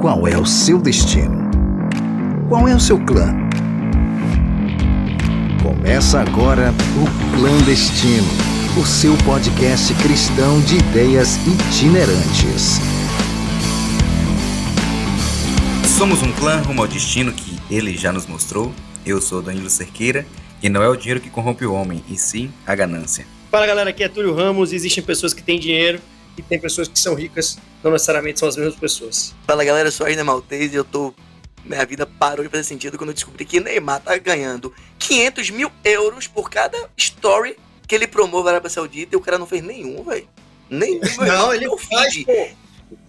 Qual é o seu destino? Qual é o seu clã? Começa agora o Clandestino, o seu podcast cristão de ideias itinerantes. Somos um clã rumo ao destino que ele já nos mostrou. Eu sou Danilo Cerqueira e não é o dinheiro que corrompe o homem, e sim a ganância. Fala galera, aqui é Túlio Ramos. Existem pessoas que têm dinheiro e tem pessoas que são ricas, não necessariamente são as mesmas pessoas. Fala galera, eu sou a Aina Maltese e eu tô. Minha vida parou de fazer sentido quando eu descobri que Neymar tá ganhando 500 mil euros por cada story que ele promove a Arábia Saudita e o cara não fez nenhum, velho. Nenhum. Não, ele faz, pô.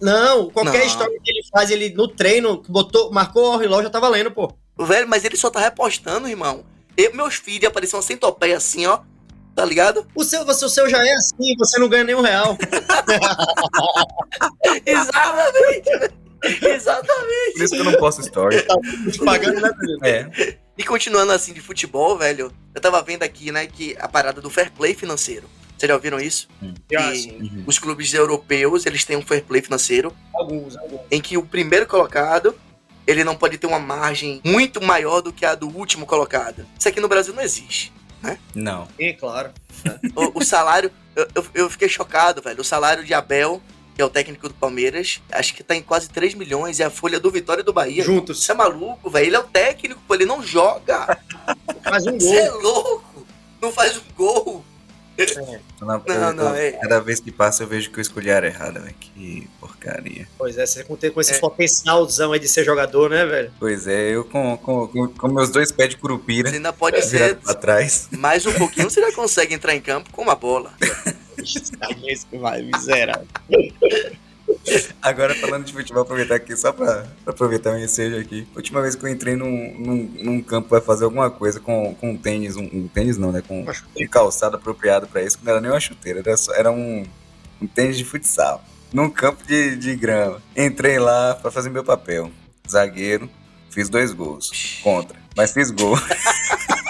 Não, qualquer Não. história que ele faz, ele no treino, botou, marcou o relógio, já tá valendo, pô. Velho, mas ele só tá repostando, irmão. Eu, meus feeds apareciam uma centopeia assim, ó. Tá ligado? O seu, você, o seu já é assim, você não ganha nenhum real. Exatamente, velho. Exatamente. Por isso que eu não posto story. Tá te pagando, né? É. E continuando assim de futebol, velho, eu tava vendo aqui, né, que a parada do fair play financeiro. Vocês já ouviram isso? Sim. Uhum. os clubes europeus, eles têm um fair play financeiro Alguns, alguns. em que o primeiro colocado, ele não pode ter uma margem muito maior do que a do último colocado. Isso aqui no Brasil não existe. Não. Sim, claro. O, o salário, eu, eu, eu fiquei chocado, velho. O salário de Abel, que é o técnico do Palmeiras, acho que tá em quase 3 milhões, e a folha do Vitória e do Bahia. Juntos. Você é maluco, velho? Ele é o técnico, pô, ele não joga. Faz um Você é gol. louco. Não faz um gol. Na- Não, não, é- Cada vez que passa eu vejo que eu escolhi a área errada, velho. Que porcaria. Pois é, você com, com esse É. potencialzão aí de ser jogador, né, velho? Pois é, eu com, com, com, com meus dois pés de curupira Você ainda pode ser pra trás. mais um pouquinho, você já consegue entrar em campo com uma bola. Esse vai, miserável. Agora falando de futebol, aproveitar aqui só pra, pra aproveitar o ensejo aqui. Última vez que eu entrei num, num, num campo pra fazer alguma coisa com, com um tênis, um, um tênis não, né? Com um calçado apropriado pra isso, que não era nem uma chuteira, era, só, era um, um tênis de futsal. Num campo de, de grama. Entrei lá pra fazer meu papel. Zagueiro, fiz dois gols. Contra, mas fiz gol.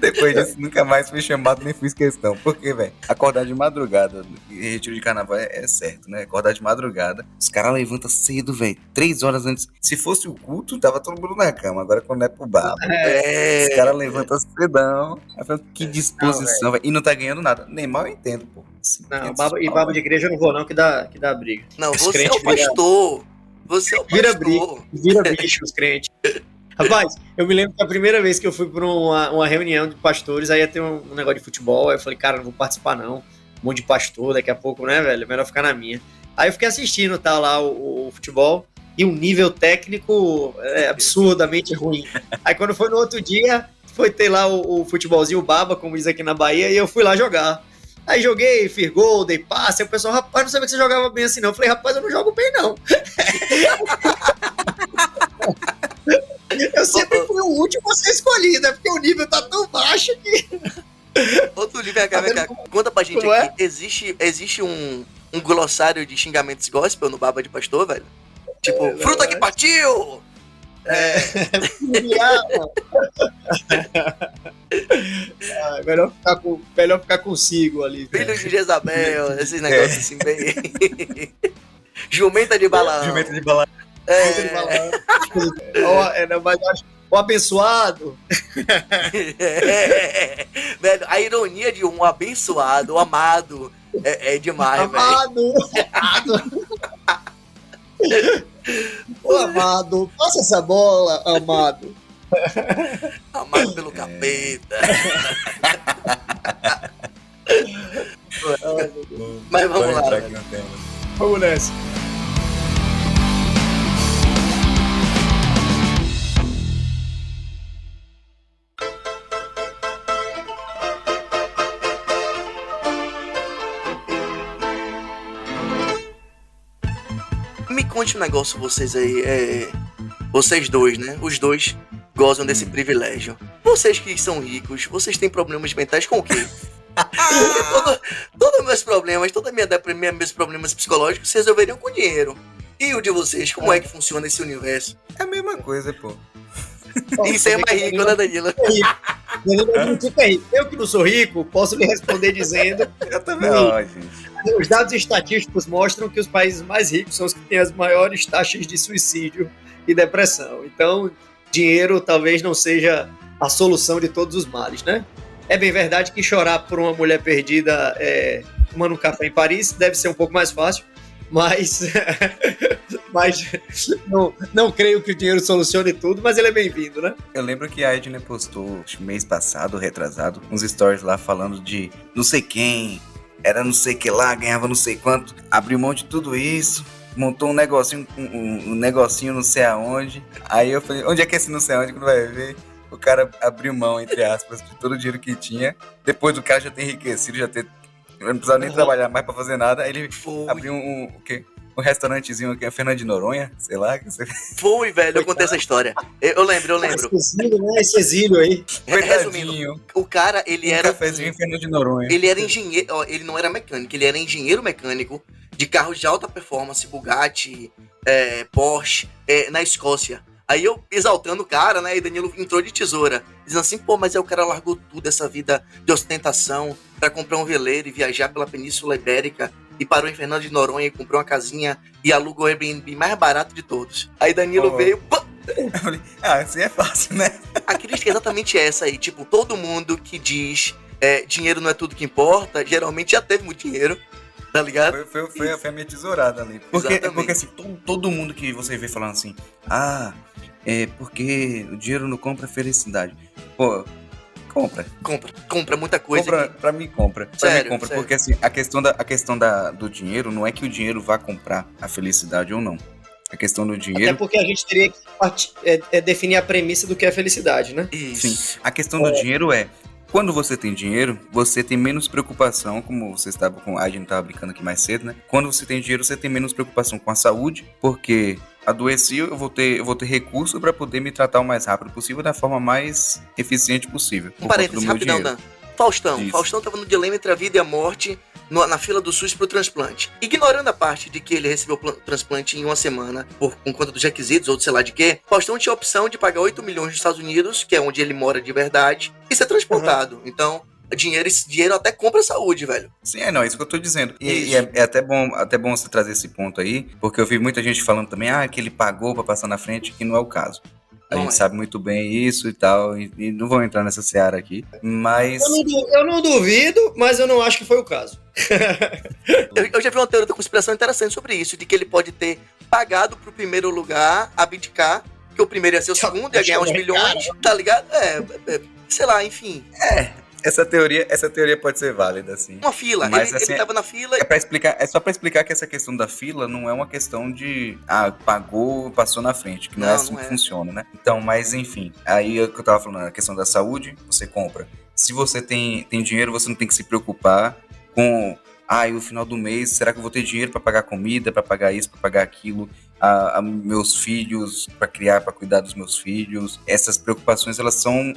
Depois disso, nunca mais fui chamado nem fiz questão. Por quê, velho? Acordar de madrugada, e retiro de carnaval é, é certo, né? Acordar de madrugada. Os caras levantam cedo, velho. Três horas antes. Se fosse o culto, tava todo mundo na cama. Agora, quando é pro bar, É. os caras levantam cedão. Falo, que disposição, velho. E não tá ganhando nada. Neymar eu entendo, pô. Não, 500 baba, e baba de igreja eu não vou, não, que dá, que dá briga. Não, Os você é crentes o pastor. Você é o Vira pastor. Vira bicho os crentes. Rapaz, eu me lembro que a primeira vez que eu fui para uma, uma reunião de pastores, aí ia ter um, um negócio de futebol, aí eu falei, cara, não vou participar não. Um monte de pastor, daqui a pouco, né, velho? Melhor ficar na minha. Aí eu fiquei assistindo, tá, lá o, o futebol, e um nível técnico é, absurdamente ruim. Aí quando foi no outro dia, foi ter lá o, o futebolzinho baba, como diz aqui na Bahia, e eu fui lá jogar. Aí joguei, fiz gol, dei passe, aí o pessoal, rapaz, não sabia que você jogava bem assim não. Eu falei, rapaz, eu não jogo bem não. Eu sempre fui o último a ser escolhido, é porque o nível tá tão baixo que. Outro livro, vem cá, vem cá. Conta pra gente Como aqui. Existe, existe um, um glossário de xingamentos gospel no Baba de Pastor, velho? Tipo, É, fruta que partiu! Ah, melhor, ficar com, melhor ficar consigo ali. Filho de Jezabel, esses negócios assim bem. Jumenta de Balaão. Jumento de bala. É, é, não, mas eu acho- O abençoado. é, velho, a ironia de um abençoado, um amado, é, é demais, velho. amado. amado. Ô, amado, passa essa bola, amado. Amado pelo capeta. Mas vamos Bora lá. Vamos nessa. Conte um negócio, vocês aí. É... Vocês dois, né? Os dois gozam desse Hum. privilégio. Vocês que são ricos, vocês têm problemas mentais com o quê? Todo- todos os meus problemas, toda a minha depressão, meus problemas psicológicos se resolveriam com dinheiro. E o de vocês, como é que funciona esse universo? É a mesma coisa, pô. E ser mais rico, né, Danilo? Eu que não sou rico, posso lhe responder dizendo. Eu também, gente. Os dados estatísticos mostram que os países mais ricos são os que têm as maiores taxas de suicídio e depressão. Então, dinheiro talvez não seja a solução de todos os males, né? É bem verdade que chorar por uma mulher perdida é, tomando um café em Paris deve ser um pouco mais fácil, mas, mas não, não creio que o dinheiro solucione tudo, mas ele é bem-vindo, né? Eu lembro que a Edna postou mês passado, retrasado, uns stories lá falando de não sei quem, era não sei que lá, ganhava não sei quanto, abriu mão de tudo isso, montou um negocinho, um, um negocinho não sei aonde. Aí eu falei, onde é que é esse não sei aonde que não vai ver? O cara abriu mão, entre aspas, de todo o dinheiro que tinha. Depois do cara já ter enriquecido, já ter. Não precisava nem uhum. trabalhar mais pra fazer nada. Aí ele Foi. abriu um, um, o quê? Um restaurantezinho aqui, a Fernando de Noronha, sei lá. Foi, velho, eu contei essa história. Eu, eu lembro, eu lembro. Esse exílio, né? Esse exílio aí. Resumindo, o cara, ele um era. cafezinho em Fernando de Noronha. Ele era engenheiro, ó, ele não era mecânico, ele era engenheiro mecânico de carros de alta performance, Bugatti, é, Porsche, é, na Escócia. Aí eu exaltando o cara, né? E Danilo entrou de tesoura, dizendo assim: pô, mas aí o cara largou tudo, essa vida de ostentação, para comprar um veleiro e viajar pela Península Ibérica. E parou em Fernando de Noronha e comprou uma casinha e alugou o Airbnb mais barato de todos. Aí Danilo oh. veio. Pô, ah, assim é fácil, né? A crítica é exatamente essa aí. Tipo, todo mundo que diz é, dinheiro não é tudo que importa, geralmente já teve muito dinheiro tá ligado? Foi, foi, foi, foi a minha tesourada ali. Porque, porque assim, todo, todo mundo que você vê falando assim, ah, é porque o dinheiro não compra felicidade. Pô, compra. Compra, compra muita coisa. Compra, que... Pra mim, compra. Pra sério, mim, compra. Sério. Porque assim, a questão, da, a questão da, do dinheiro não é que o dinheiro vá comprar a felicidade ou não. A questão do dinheiro. Até porque a gente teria que é, é definir a premissa do que é felicidade, né? Isso. Sim. A questão do é. dinheiro é quando você tem dinheiro, você tem menos preocupação, como você estava com a gente estava brincando aqui mais cedo, né? Quando você tem dinheiro, você tem menos preocupação com a saúde, porque adoeci, eu vou ter, eu vou ter recurso para poder me tratar o mais rápido possível da forma mais eficiente possível. Um parênteses, rapidão, Dan. Faustão. Isso. Faustão tava no dilema entre a vida e a morte no, na fila do SUS pro transplante. Ignorando a parte de que ele recebeu o transplante em uma semana por com conta dos requisitos ou sei lá de quê, Faustão tinha a opção de pagar 8 milhões nos Estados Unidos, que é onde ele mora de verdade, e ser transplantado. Uhum. Então, dinheiro, esse dinheiro até compra saúde, velho. Sim, é, não, é isso que eu tô dizendo. E, e é, é, até, bom, até bom você trazer esse ponto aí, porque eu vi muita gente falando também, ah, que ele pagou para passar na frente, que não é o caso. A gente é. sabe muito bem isso e tal, e, e, não vou entrar nessa seara aqui, mas... Eu não, eu não duvido, mas eu não acho que foi o caso. eu, eu, já vi uma teoria da conspiração interessante sobre isso, de que ele pode ter pagado pro primeiro lugar, abdicar, que o primeiro ia ser o segundo, ia ganhar uns milhões, tá ligado? É, é, sei lá, enfim. É, essa teoria, essa teoria pode ser válida, assim. Uma fila, mas, ele, assim, ele tava na fila. É, pra explicar, é só para explicar que essa questão da fila não é uma questão de ah, pagou, passou na frente, que não, é não é assim não que é. funciona, né? Então, mas enfim, aí é o que eu tava falando, a questão da saúde, você compra. Se você tem, tem dinheiro, você não tem que se preocupar com ah, e o final do mês, será que eu vou ter dinheiro para pagar comida, para pagar isso, para pagar aquilo, a, a meus filhos, para criar, para cuidar dos meus filhos? Essas preocupações elas são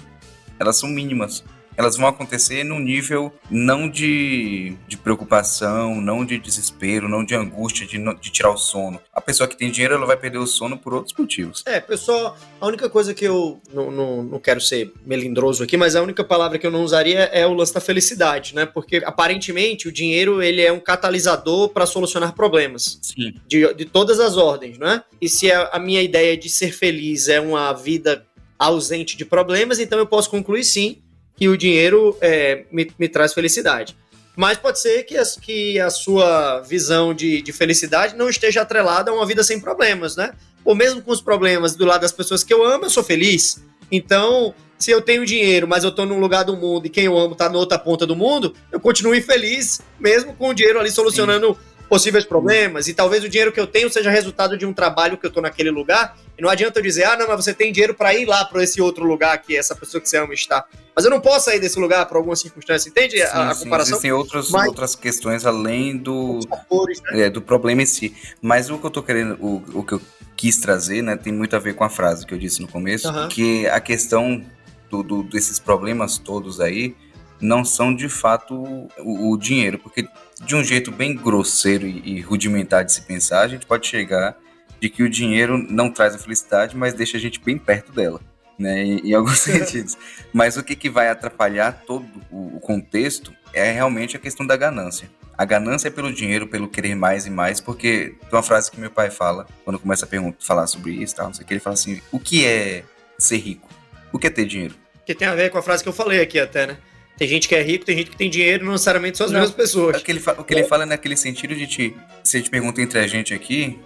elas são mínimas elas vão acontecer num nível não de, de preocupação, não de desespero, não de angústia, de, de tirar o sono. A pessoa que tem dinheiro, ela vai perder o sono por outros motivos. É, pessoal, a única coisa que eu não, não, não quero ser melindroso aqui, mas a única palavra que eu não usaria é o lance da felicidade, né? Porque aparentemente o dinheiro ele é um catalisador para solucionar problemas. Sim. De, de todas as ordens, né? E se a, a minha ideia de ser feliz é uma vida ausente de problemas, então eu posso concluir sim que o dinheiro é, me, me, traz felicidade. Mas pode ser que, as, que a sua visão de, de, felicidade não esteja atrelada a uma vida sem problemas, né? Ou mesmo com os problemas do lado das pessoas que eu amo, eu sou feliz. Então, se eu tenho dinheiro, mas eu estou num lugar do mundo e quem eu amo está na outra ponta do mundo, eu continuo infeliz, mesmo com o dinheiro ali solucionando Sim possíveis problemas, e talvez o dinheiro que eu tenho seja resultado de um trabalho que eu tô naquele lugar, e não adianta eu dizer, ah, não, mas você tem dinheiro para ir lá para esse outro lugar que essa pessoa que você ama está. Mas eu não posso sair desse lugar por alguma circunstância, entende sim, a, a sim, comparação? Existem outros, mas, outras questões além do, fatores, né? é, do problema em si. Mas o que eu tô querendo, o, o que eu quis trazer, né, tem muito a ver com a frase que eu disse no começo, uhum. que a questão do, do, desses problemas todos aí, não são de fato o, o, dinheiro, porque de um jeito bem grosseiro e, e rudimentar de se pensar, a gente pode chegar de que o dinheiro não traz a felicidade, mas deixa a gente bem perto dela. né, em, em alguns sentidos. Mas o que, que vai atrapalhar todo o, o contexto é realmente a questão da ganância. A ganância é pelo dinheiro, pelo querer mais e mais, porque tem uma frase que meu pai fala, quando começa a perguntar, falar sobre isso, tal, não sei o que, ele fala assim: o que é ser rico? O que é ter dinheiro? Que tem a ver com a frase que eu falei aqui até, né? Tem gente que é rico, tem gente que tem dinheiro, não necessariamente são as não. mesmas pessoas. O que, ele, o que ele fala é naquele sentido de te. Se a gente pergunta entre a gente aqui,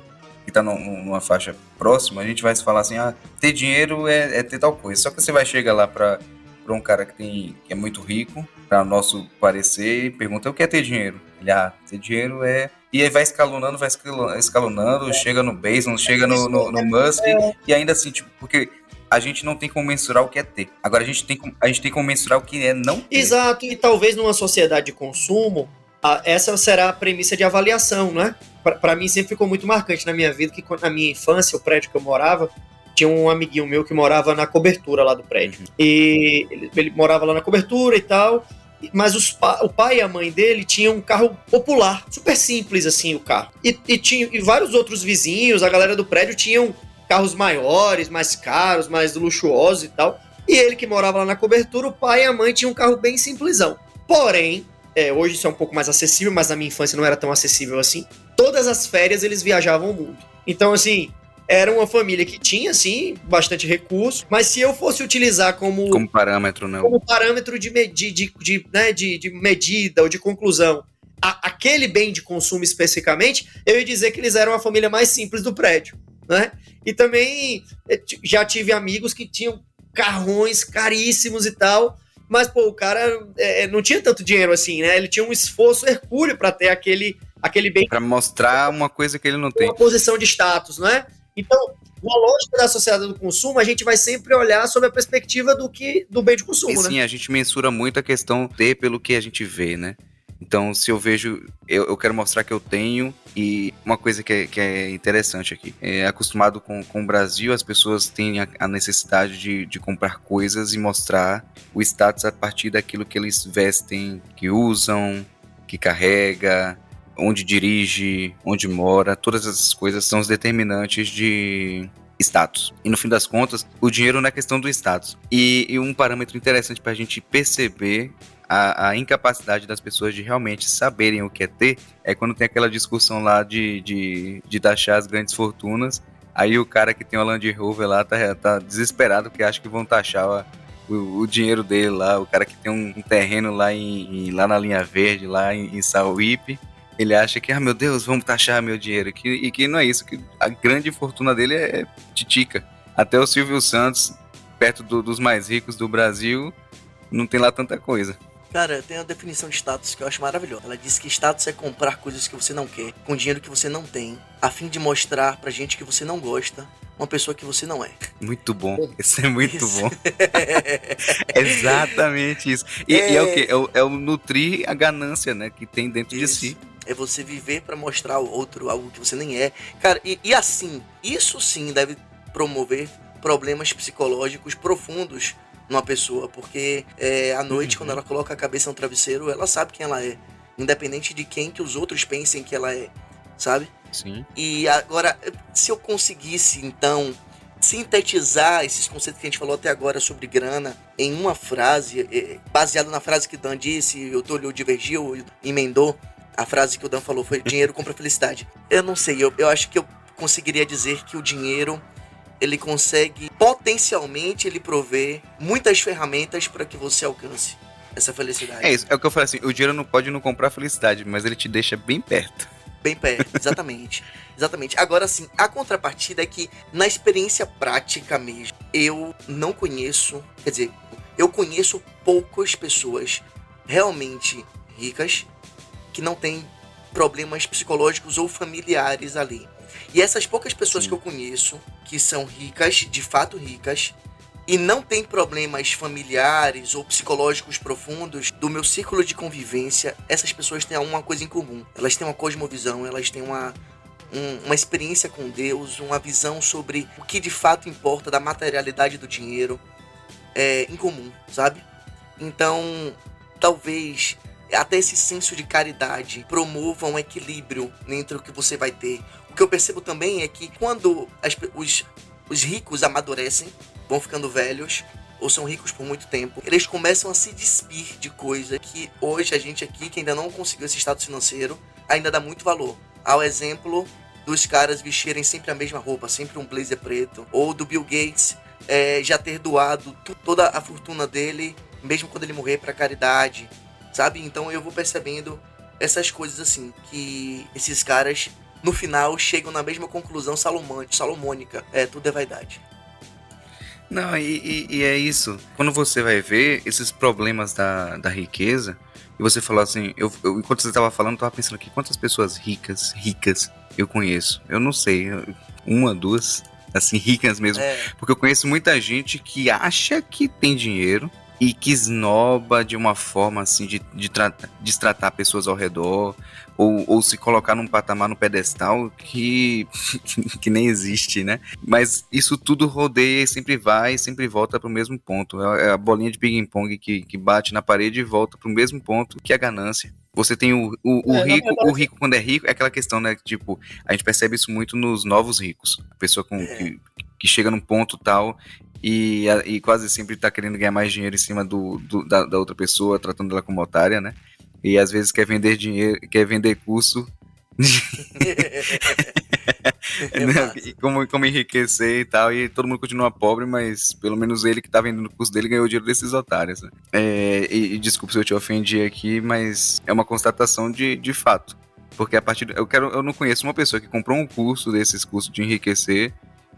que tá numa faixa próxima, a gente vai se falar assim: ah, ter dinheiro é, é ter tal coisa. Só que você vai chegar lá pra, pra um cara que, tem, que é muito rico, para nosso parecer, e pergunta: o que é ter dinheiro? Ele, ah, ter dinheiro é. E aí vai escalonando, vai escalonando, chega no Basin, chega no, no, no Musk, e ainda assim, tipo, porque a gente não tem como mensurar o que é ter. Agora a gente tem, a gente tem como mensurar o que é não ter. Exato, e talvez numa sociedade de consumo, essa será a premissa de avaliação, né? Para mim sempre ficou muito marcante na minha vida que na minha infância, o prédio que eu morava, tinha um amiguinho meu que morava na cobertura lá do prédio. E ele, ele morava lá na cobertura e tal, mas os, o pai e a mãe dele tinham um carro popular, super simples assim o carro. E, e, tinha, e vários outros vizinhos, a galera do prédio tinham carros maiores, mais caros, mais luxuosos e tal. E ele que morava lá na cobertura, o pai e a mãe tinham um carro bem simplesão. Porém, é, hoje isso é um pouco mais acessível, mas na minha infância não era tão acessível assim. Todas as férias eles viajavam o mundo. Então, assim, era uma família que tinha, assim, bastante recurso, mas se eu fosse utilizar como... Como parâmetro, não. Como parâmetro de, de, de, de, né, de, de medida ou de conclusão, a, aquele bem de consumo especificamente, eu ia dizer que eles eram a família mais simples do prédio né? E também eh, já tive amigos que tinham carrões caríssimos e tal, mas pô, o cara é, não tinha tanto dinheiro assim, né? Ele tinha um esforço hercúleo para ter aquele, aquele bem. Para mostrar uma coisa que ele não tem. Uma posição de status, né? Então, na lógica da sociedade do consumo, a gente vai sempre olhar sob a perspectiva do que do bem de consumo, e, né? Sim, a gente mensura muito a questão de pelo que a gente vê, né? Então, se eu vejo, eu, eu quero mostrar que eu tenho. E uma coisa que é, que é interessante aqui: é acostumado com, com o Brasil, as pessoas têm a, a necessidade de, de comprar coisas e mostrar o status a partir daquilo que eles vestem, que usam, que carrega, onde dirige, onde mora, todas essas coisas são os determinantes de status. E no fim das contas, o dinheiro não é questão do status. E, e um parâmetro interessante para a gente perceber a, a, incapacidade das pessoas de realmente saberem o que é ter é quando tem aquela discussão lá de, de, de taxar as grandes fortunas. Aí o cara que tem o Land Rover lá tá, tá desesperado porque acha que vão taxar o, o, dinheiro dele lá. O cara que tem um, um terreno lá, em, em, lá na linha verde, lá em, em ele acha que, ah, meu Deus, vamos taxar meu dinheiro. Que, e que não é isso, que a grande fortuna dele é titica. Até o Silvio Santos, perto do, dos mais ricos do Brasil, não tem lá tanta coisa. Cara, tem a definição de status que eu acho maravilhosa. Ela diz que status é comprar coisas que você não quer, com dinheiro que você não tem, a fim de mostrar pra gente que você não gosta, uma pessoa que você não é. Muito bom. Isso é muito isso. bom. Exatamente isso. E é... e é o que? É o, é o, nutrir a ganância, né? Que tem dentro isso. de si. É você viver para mostrar ao outro algo que você nem é. Cara, e, e assim, isso sim deve promover problemas psicológicos profundos numa pessoa, porque é, à noite, uhum. quando ela coloca a cabeça no travesseiro, ela sabe quem ela é. Independente de quem que os outros pensem que ela é, sabe? Sim. E agora, se eu conseguisse, então, sintetizar esses conceitos que a gente falou até agora sobre grana em uma frase, é, baseado na frase que o Dan disse, o Túlio divergiu, emendou, a frase que o Dan falou foi dinheiro compra felicidade. Eu não sei, eu, eu acho que eu conseguiria dizer que o dinheiro ele consegue potencialmente ele prover muitas ferramentas para que você alcance essa felicidade. É isso, é o que eu falei assim, o dinheiro não pode não comprar felicidade, mas ele te deixa bem perto. Bem perto, exatamente. exatamente. Agora sim, a contrapartida é que na experiência prática mesmo, eu não conheço, quer dizer, eu conheço poucas pessoas realmente ricas que não têm problemas psicológicos ou familiares ali. E essas poucas pessoas Sim. que eu conheço, que são ricas, de fato ricas, e não têm problemas familiares ou psicológicos profundos do meu círculo de convivência, essas pessoas têm uma coisa em comum. Elas têm uma cosmovisão, elas têm uma, um, uma experiência com Deus, uma visão sobre o que de fato importa da materialidade do dinheiro é, em comum, sabe? Então, talvez até esse senso de caridade promova um equilíbrio entre o que você vai ter. O que eu percebo também é que quando as, os, os ricos amadurecem, vão ficando velhos ou são ricos por muito tempo, eles começam a se despir de coisa que hoje a gente aqui, que ainda não conseguiu esse status financeiro, ainda dá muito valor. Ao exemplo dos caras vestirem sempre a mesma roupa, sempre um blazer preto, ou do Bill Gates é, já ter doado toda a fortuna dele, mesmo quando ele morrer, para caridade, sabe? Então eu vou percebendo essas coisas assim, que esses caras no final chegam na mesma conclusão salomônica, é tudo é vaidade. Não, e, e, e, é isso. Quando você vai ver esses problemas da, da riqueza, e você falou assim, eu, eu enquanto você estava falando, eu tava pensando aqui, quantas pessoas ricas, ricas eu conheço? Eu não sei, uma, duas, assim, ricas mesmo. É. Porque eu conheço muita gente que acha que tem dinheiro e que esnoba de uma forma assim de, de tratar, destratar pessoas ao redor ou, ou se colocar num patamar no pedestal que, que nem existe, né? Mas isso tudo rodeia e sempre vai, sempre volta para o mesmo ponto. É, é a bolinha de ping-pong que, que bate na parede e volta para o mesmo ponto que a ganância. Você tem o, o, o é, rico, o rico quando é rico, é aquela questão, né? Tipo, a gente percebe isso muito nos novos ricos. A pessoa com, é. que, que chega num ponto tal e, e quase sempre está querendo ganhar mais dinheiro em cima do, do da, da, outra pessoa, tratando ela como otária, né? E às vezes quer vender dinheiro, quer vender curso. né? como, como enriquecer e tal, e todo mundo continua pobre, mas pelo menos ele que tá vendendo o curso dele ganhou o dinheiro desses otários. Né? É, e, e desculpa se eu te ofendi aqui, mas é uma constatação de, de fato. Porque a partir. Eu, quero, eu não conheço uma pessoa que comprou um curso desses cursos de enriquecer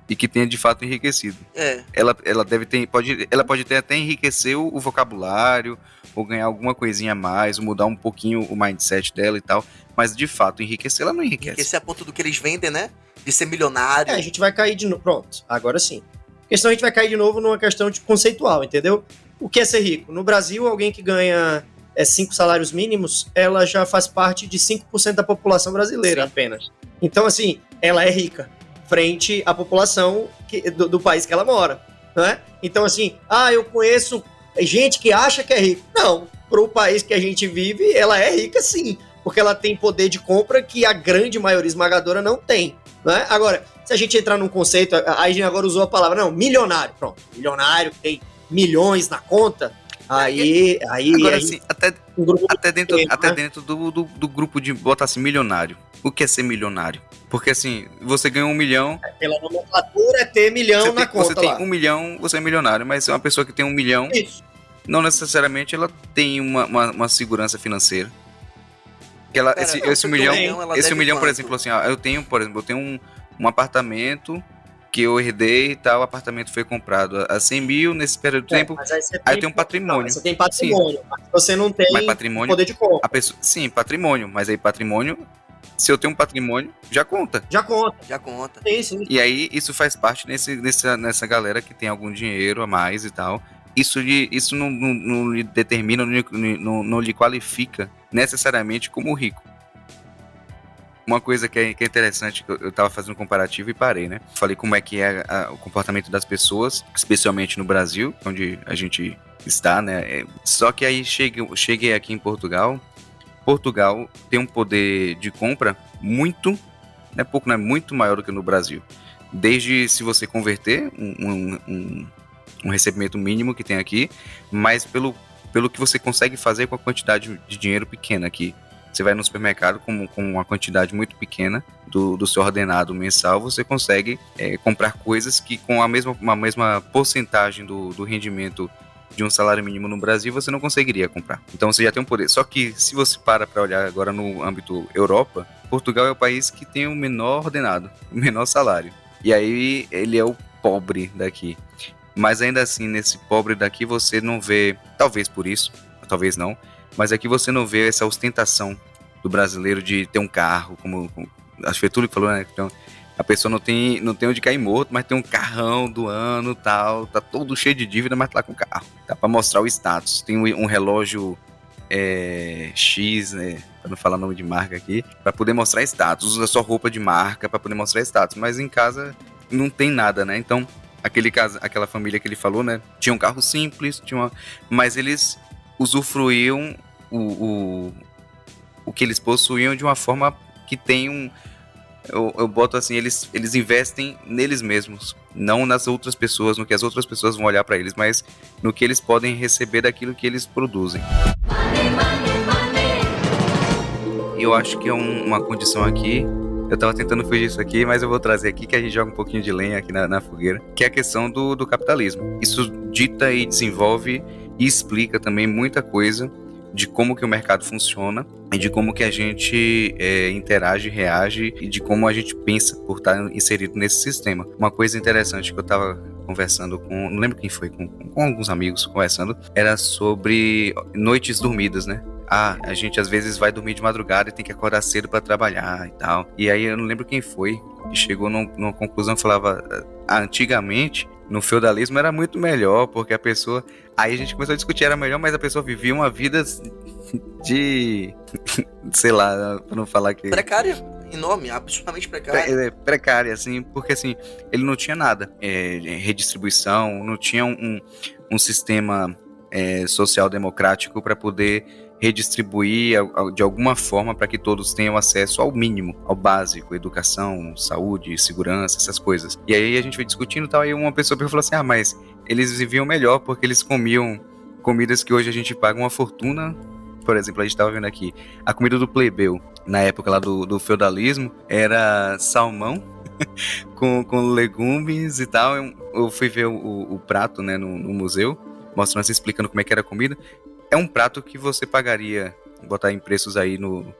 e que tenha de fato enriquecido. É. Ela, ela deve ter, pode, ela pode ter até enriquecer o, o, vocabulário, ou ganhar alguma coisinha a mais, ou mudar um pouquinho o mindset dela e tal. Mas de fato, enriquecer ela não enriquece. Enriquecer a ponto do que eles vendem, né? De ser milionário. É, a gente vai cair de novo. Pronto, agora sim. A questão a gente vai cair de novo numa questão de conceitual, entendeu? O que é ser rico? No Brasil, alguém que ganha é, cinco salários mínimos, ela já faz parte de 5% da população brasileira Sim. apenas. Então, assim, ela é rica frente à população que, do, do, país que ela mora, né? Então, assim, ah, eu conheço gente que acha que é rico. Não, para o país que a gente vive, ela é rica sim, porque ela tem poder de compra que a grande maioria esmagadora não tem, né? Agora, se a gente entrar num conceito, a gente agora usou a palavra, não, milionário, pronto, milionário que tem milhões na conta, aí, aí, agora, aí assim, até, até dentro, até né? dentro do, do, do grupo de botar assim, milionário, o que é ser milionário? Porque assim, você ganha um milhão. É, pela nomenclatura é ter milhão na tem, conta. Você lá. tem um milhão, você é milionário. Mas uma pessoa que tem um milhão. Isso. Não necessariamente ela tem uma, uma, uma segurança financeira. Que ela, Cara, esse, não, esse milhão, esse milhão, por exemplo, assim, ó, eu tenho, por exemplo, eu tenho um, um apartamento que eu herdei e tal, o apartamento foi comprado a 100 mil nesse período de é, tempo. Aí, aí eu tenho um patrimônio. Não, você tem patrimônio, sim. mas você não tem mas patrimônio, poder de compra. A pessoa, sim, patrimônio, mas aí patrimônio se eu tenho um patrimônio, já conta. Já conta. Já conta. Isso, E aí, isso faz parte nesse, nessa, nessa galera que tem algum dinheiro a mais e tal. Isso, lhe, isso não, não, não lhe determina, não, não, não lhe qualifica necessariamente como rico. Uma coisa que é, que é interessante, eu estava fazendo um comparativo e parei, né? Falei como é que é a, o comportamento das pessoas, especialmente no Brasil, onde a gente está, né? É, só que aí cheguei, cheguei aqui em Portugal Portugal tem um poder de compra muito, não é pouco, não é muito maior do que no Brasil. Desde se você converter um, um, um recebimento mínimo que tem aqui, mas pelo, pelo que você consegue fazer com a quantidade de dinheiro pequena aqui. Você vai no supermercado com, com uma quantidade muito pequena do, do seu ordenado mensal, você consegue é, comprar coisas que com a mesma, uma mesma porcentagem do, do rendimento de um salário mínimo no Brasil, você não conseguiria comprar. Então você já tem um poder. Só que se você para para olhar agora no âmbito Europa, Portugal é o país que tem o menor ordenado, o menor salário. E aí ele é o pobre daqui. Mas ainda assim, nesse pobre daqui você não vê, talvez por isso, talvez não, mas aqui você não vê essa ostentação do brasileiro de ter um carro, como, como acho que foi tudo que falou, né? Então, a pessoa não tem, não tem onde cair morto, mas tem um carrão do ano tal, tá todo cheio de dívida, mas tá com carro. Dá pra mostrar o status. Tem um, relógio é, X, né? Pra não falar nome de marca aqui, para poder mostrar status. Usa só roupa de marca para poder mostrar status. Mas em casa não tem nada, né? Então, aquele caso, aquela família que ele falou, né? Tinha um carro simples, tinha uma... mas eles usufruíam o, o, o que eles possuíam de uma forma que tem um eu, eu boto assim, eles, eles investem neles mesmos, não nas outras pessoas, no que as outras pessoas vão olhar para eles, mas no que eles podem receber daquilo que eles produzem. E eu acho que é um, uma condição aqui eu tava tentando fugir disso aqui, mas eu vou trazer aqui que a gente joga um pouquinho de lenha aqui na, na fogueira, que é a questão do, do capitalismo. Isso dita e desenvolve e explica também muita coisa de como que o mercado funciona e de como que a gente é, interage, reage e de como a gente pensa por estar inserido nesse sistema. Uma coisa interessante que eu estava conversando com, não lembro quem foi, com, com alguns amigos conversando, era sobre noites dormidas, né? ah, a gente às vezes vai dormir de madrugada e tem que acordar cedo para trabalhar e tal. E aí eu não lembro quem foi que chegou num, numa conclusão falava, ah, antigamente no feudalismo era muito melhor, porque a pessoa. Aí a gente começou a discutir, era melhor, mas a pessoa vivia uma vida de. sei lá, pra não falar que. Precária, enorme, absolutamente precária. É, precária, assim, porque assim, ele não tinha nada. É, redistribuição, não tinha um, um sistema é, social-democrático para poder redistribuir de alguma forma para que todos tenham acesso ao mínimo, ao básico, educação, saúde, segurança, essas coisas. E aí a gente foi discutindo e tal, e uma pessoa falou assim: ah, mas eles viviam melhor porque eles comiam comidas que hoje a gente paga uma fortuna. Por exemplo, a gente estava vendo aqui, a comida do plebeu, na época lá do, do feudalismo, era salmão com, com legumes e tal. Eu fui ver o, o, prato né, no, no museu, mostrando assim, explicando como é que era a comida é um prato que você pagaria, botar em preços aí no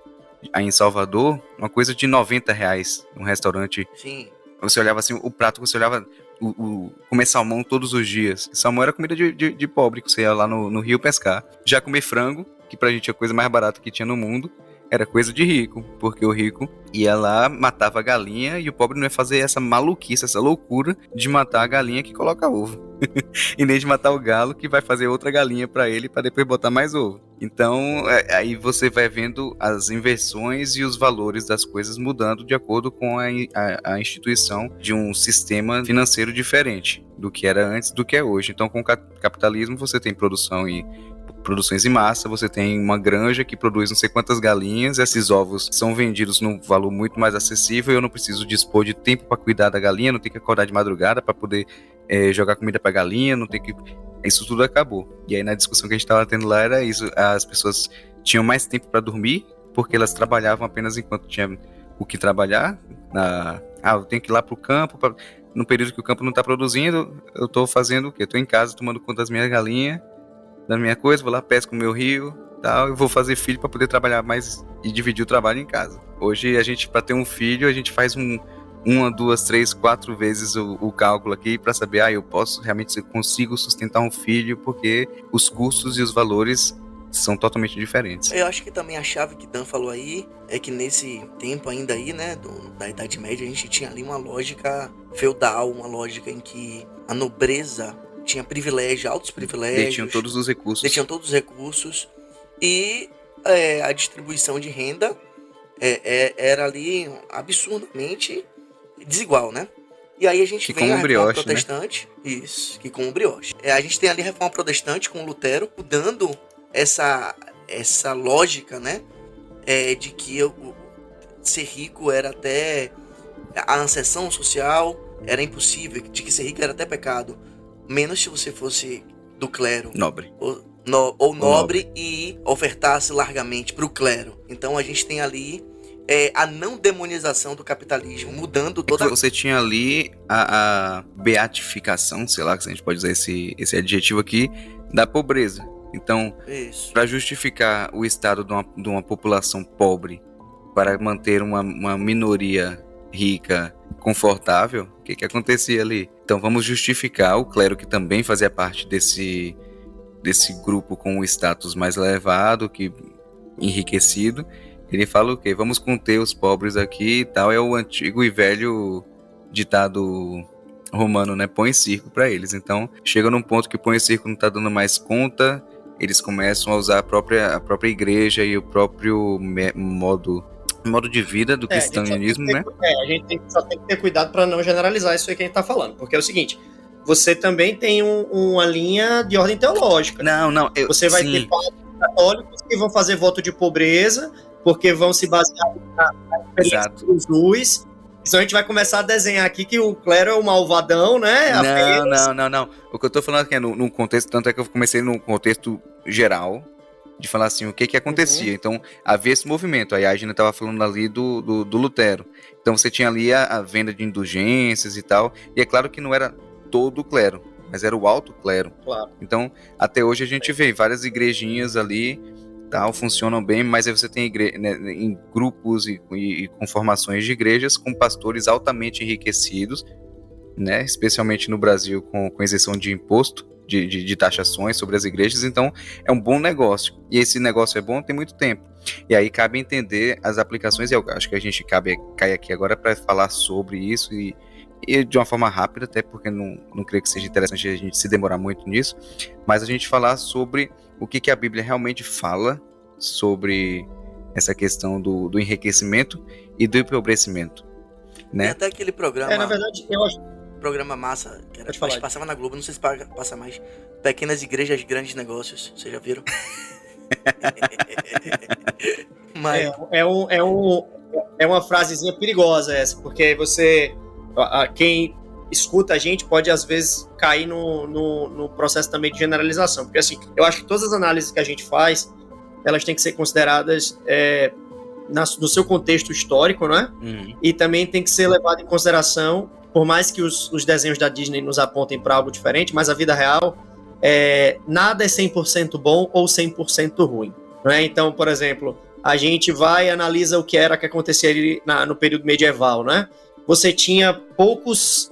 aí em Salvador, uma coisa de 90 reais num restaurante. Sim. Você olhava assim, o prato, você olhava o, o, comer salmão todos os dias. Salmão era comida de, de, de pobre, que você ia lá no, no, rio pescar. Já comer frango, que pra gente é a coisa mais barata que tinha no mundo, era coisa de rico, porque o rico ia lá, matava a galinha e o pobre não ia fazer essa maluquice, essa loucura de matar a galinha que coloca ovo. em vez de matar o galo que vai fazer outra galinha para ele para depois botar mais ovo. Então, é, aí você vai vendo as inversões e os valores das coisas mudando de acordo com a, a, a instituição de um sistema financeiro diferente do que era antes do que é hoje. Então, com o capitalismo, você tem produção e produções em massa, você tem uma granja que produz não sei quantas galinhas, esses ovos são vendidos num valor muito mais acessível, eu não preciso dispor de tempo para cuidar da galinha, não tenho que acordar de madrugada para poder é, jogar comida para galinha, não tem que isso tudo acabou. E aí na discussão que a gente estava tendo lá era isso, as pessoas tinham mais tempo para dormir porque elas trabalhavam apenas enquanto tinha o que trabalhar. Na... Ah, eu tenho que ir lá para o campo pra... no período que o campo não está produzindo, eu estou fazendo o quê? Estou em casa tomando conta das minhas galinhas da minha coisa, vou lá, pesco o meu rio, tal, e vou fazer filho para poder trabalhar mais e dividir o trabalho em casa. Hoje a gente, para ter um filho, a gente faz um, uma, duas, três, quatro vezes o, o cálculo aqui para saber, ah, eu posso realmente eu consigo sustentar um filho porque os custos e os valores são totalmente diferentes. Eu acho que também a chave que Dan falou aí é que nesse tempo ainda aí, né, do, da Idade Média, a gente tinha ali uma lógica feudal, uma lógica em que a nobreza tinha privilégio, altos privilégios. Detinham todos os recursos. Detinham todos os recursos. E é, a distribuição de renda é, é, era ali absurdamente desigual, né? E aí a gente que vem a reforma brioche, né? protestante. Né? Isso, que com o brioche. É, a gente tem ali a reforma protestante com Lutero, mudando essa, essa lógica, né? É, de que eu, ser rico era até a ancestral social era impossível, de que ser rico era até pecado menos se você fosse do clero. Nobre. Ou, no, ou nobre, nobre, e ofertasse largamente para o clero. Então a gente tem ali é, a não demonização do capitalismo, mudando toda. Você tinha ali a, a beatificação, sei lá, que a gente pode usar esse, esse adjetivo aqui, da pobreza. Então, para justificar o estado de uma, de uma população pobre para manter uma, uma minoria rica confortável, o que, que acontecia ali? Então vamos justificar o clero que também fazia parte desse, desse grupo com o status mais elevado, que enriquecido. Ele fala o quê? Vamos conter os pobres aqui e tal. É o antigo e velho ditado romano, né? Põe circo para eles. Então chega num ponto que põe circo não tá dando mais conta. Eles começam a usar a própria, a própria igreja e o próprio modo modo de vida do é, cristianismo, ter, né? É, a gente tem, só tem que ter cuidado para não generalizar isso aí que a gente tá falando, porque é o seguinte, você também tem um, uma linha de ordem teológica. Não, não, eu, Você vai sim. ter católicos que vão fazer voto de pobreza, porque vão se basear na, na experiência Então a gente vai começar a desenhar aqui que o Clero é o malvadão, né? Não, Apenas. não, não, não. O que eu tô falando aqui é no, num contexto, tanto é que eu comecei num contexto geral, de falar assim, o que que acontecia. Uhum. Então, havia esse movimento. Aí a Gina tava falando ali do, do, do Lutero. Então você tinha ali a, a venda de indulgências e tal. E é claro que não era todo o clero, mas era o alto clero. Claro. Então, até hoje a gente vê várias igrejinhas ali, tal, funcionam bem, mas aí você tem igre né, em grupos e, e, e com formações de igrejas com pastores altamente enriquecidos, né, especialmente no Brasil com, com isenção de imposto, de, de, de taxações sobre as igrejas, então é um bom negócio. E esse negócio é bom tem muito tempo. E aí cabe entender as aplicações, e eu acho que a gente cabe, cai aqui agora para falar sobre isso e, e de uma forma rápida, até porque não, não creio que seja interessante a gente se demorar muito nisso, mas a gente falar sobre o que, que a Bíblia realmente fala sobre essa questão do, do enriquecimento e do empobrecimento. Tem Né? até aquele programa, É, na verdade, eu acho. Programa massa, que era, mas passava na Globo, não sei se pa- passa mais. Pequenas igrejas, grandes negócios. Vocês já viram? Mas, É, é, um, é, um, é uma frasezinha perigosa essa, porque você. a- a- quem escuta a gente pode, às vezes, cair no, no, no processo também de generalização. Porque, assim, eu acho que todas as análises que a gente faz, elas têm que ser consideradas é, na- no seu contexto histórico, né? Uhum. e também tem que ser levado em consideração, por mais que os, os desenhos da Disney nos apontem para algo diferente, mas a vida real, é, nada é 100% bom ou 100% ruim. Não é? Então, por exemplo, a gente vai e analisa o que era que acontecia ali na- no período medieval, né? Você tinha poucos,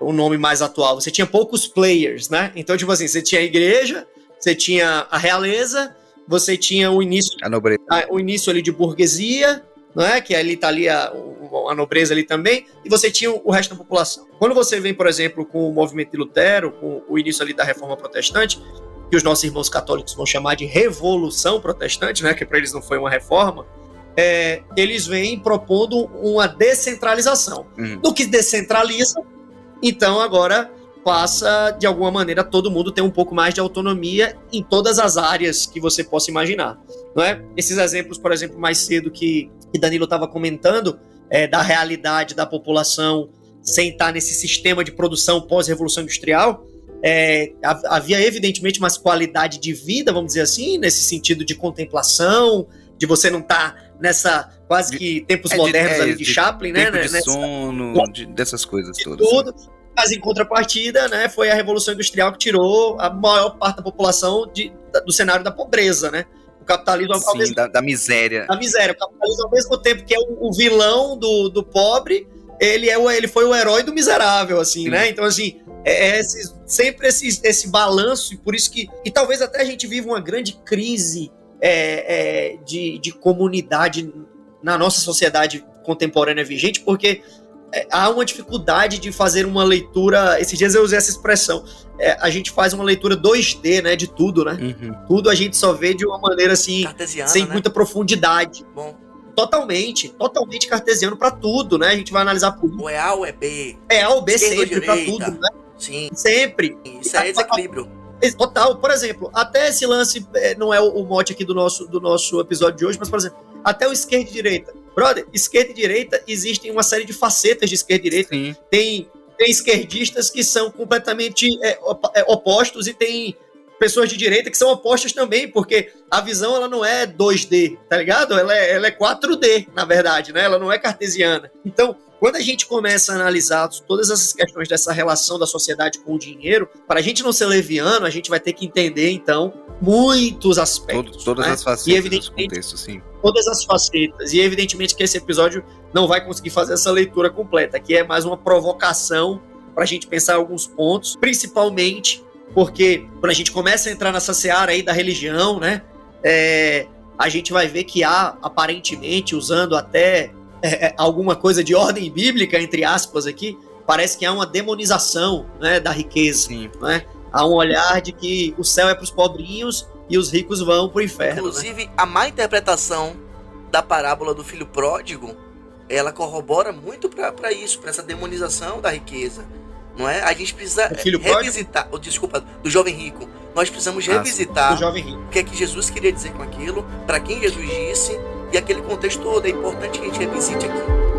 o nome mais atual, você tinha poucos players, né? Então, tipo assim, você tinha a igreja, você tinha a realeza, você tinha o início A nobreza. a- o início ali de burguesia, não é? Que ali tá ali a, a nobreza ali também, e você tinha o resto da população. Quando você vem, por exemplo, com o movimento de Lutero, com o início ali da reforma protestante, que os nossos irmãos católicos vão chamar de revolução protestante, né? Que para eles não foi uma reforma, é, eles vêm propondo uma descentralização. Uhum. No que descentraliza, então agora passa, de alguma maneira, todo mundo ter um pouco mais de autonomia em todas as áreas que você possa imaginar. Não é? Esses exemplos, por exemplo, mais cedo que, que Danilo estava comentando, é, da realidade da população sem estar nesse sistema de produção pós-revolução industrial, é, ha- havia evidentemente mais qualidade de vida, vamos dizer assim, nesse sentido de contemplação, de você não estar nessa quase que tempos É de- modernos é, ali de, de Chaplin, né? Tempo de Nessa- sono, de- dessas coisas de todas. tudo. Mas em contrapartida, né, foi a Revolução Industrial que tirou a maior parte da população de- da- do cenário da pobreza, né? O capitalismo, ao Sim, mesmo, da, da miséria. da miséria. O capitalismo, ao mesmo tempo que é o, o vilão do, do pobre, ele, é o, ele foi o herói do miserável, assim, Sim. né? Então, assim, é, é esses- sempre esse, esse balanço, e por isso que. E talvez até a gente viva uma grande crise é, é, de, de comunidade na nossa sociedade contemporânea vigente, porque há uma dificuldade de fazer uma leitura. Esses dias eu usei essa expressão. é, a gente faz uma leitura 2D, né? De tudo, né? Uhum. Tudo a gente só vê de uma maneira assim, sem né? muita profundidade. Bom, Totalmente, totalmente cartesiano para tudo, né? A gente vai analisar política. ou é A ou é B. É A ou B Esquerda sempre, para tudo, né? Sim, Sempre. isso é desequilíbrio. Total, por exemplo, até esse lance é, não é o, o mote aqui do nosso, do nosso episódio de hoje, mas, por exemplo, até o esquerda e direita. Brother, esquerda e direita existem uma série de facetas de esquerda e direita. Sim. Tem, tem esquerdistas que são completamente é, é, opostos e tem pessoas de direita que são opostas também, porque a visão ela não é 2D, tá ligado? Ela é, ela é 4D, na verdade, né? Ela não é cartesiana. Então, quando a gente começa a analisar todas essas questões dessa relação da sociedade com o dinheiro, para a gente não ser leviano, a gente vai ter que entender, então, muitos aspectos. Todo- todas né? as E facetas dos evidentemente, contextos, sim. todas as facetas. E evidentemente que esse episódio não vai conseguir fazer essa leitura completa. Aqui é mais uma provocação para a gente pensar alguns pontos, principalmente porque quando a gente começa a entrar nessa seara aí da religião, né? é, a gente vai ver que há, aparentemente, usando até é, é, alguma coisa de ordem bíblica, entre aspas, aqui, parece que há uma demonização né, da riqueza. Sim. Né? Há um olhar de que o céu é para os pobrinhos e os ricos vão para o inferno. né? Inclusive, a má interpretação da parábola do filho pródigo, ela corrobora muito para isso, para essa demonização da riqueza. Não é? A gente precisa revisitar, oh, desculpa, do jovem rico. Nós precisamos Ah, revisitar O jovem rico. o que é que Jesus queria dizer com aquilo, para quem Jesus disse e aquele contexto todo é importante que a gente revisite aqui.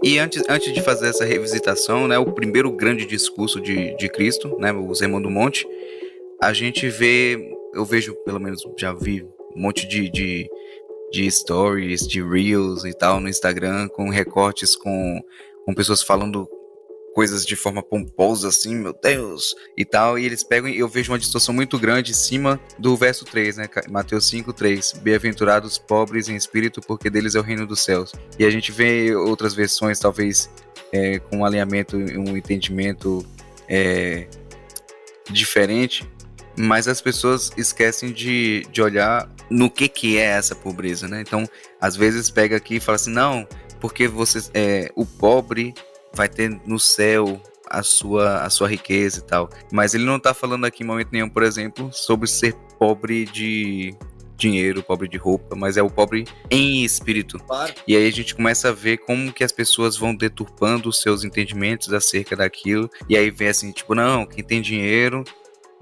E antes, antes de fazer essa revisitação, né, o primeiro grande discurso de, de Cristo, né, o Sermão do Monte, a gente vê, eu vejo, pelo menos já vi um monte de, de de stories, de reels e tal no Instagram, com recortes com, com pessoas falando coisas de forma pomposa, assim, meu Deus, e tal, e eles pegam, e eu vejo uma distorção muito grande em cima do verso 3, né, Mateus 5, 3, bem-aventurados pobres em espírito, porque deles é o reino dos céus, e a gente vê outras versões, talvez, é, com um alinhamento, um entendimento é, diferente, mas as pessoas esquecem de, de olhar no que que é essa pobreza, né, então, às vezes pega aqui e fala assim, não, porque você, é, o pobre vai ter no céu a sua, a sua riqueza e tal. Mas ele não tá falando aqui em momento nenhum, por exemplo, sobre ser pobre de dinheiro, pobre de roupa, mas é o pobre em espírito. Claro. E aí a gente começa a ver como que as pessoas vão deturpando os seus entendimentos acerca daquilo. E aí vem assim, tipo, não, quem tem dinheiro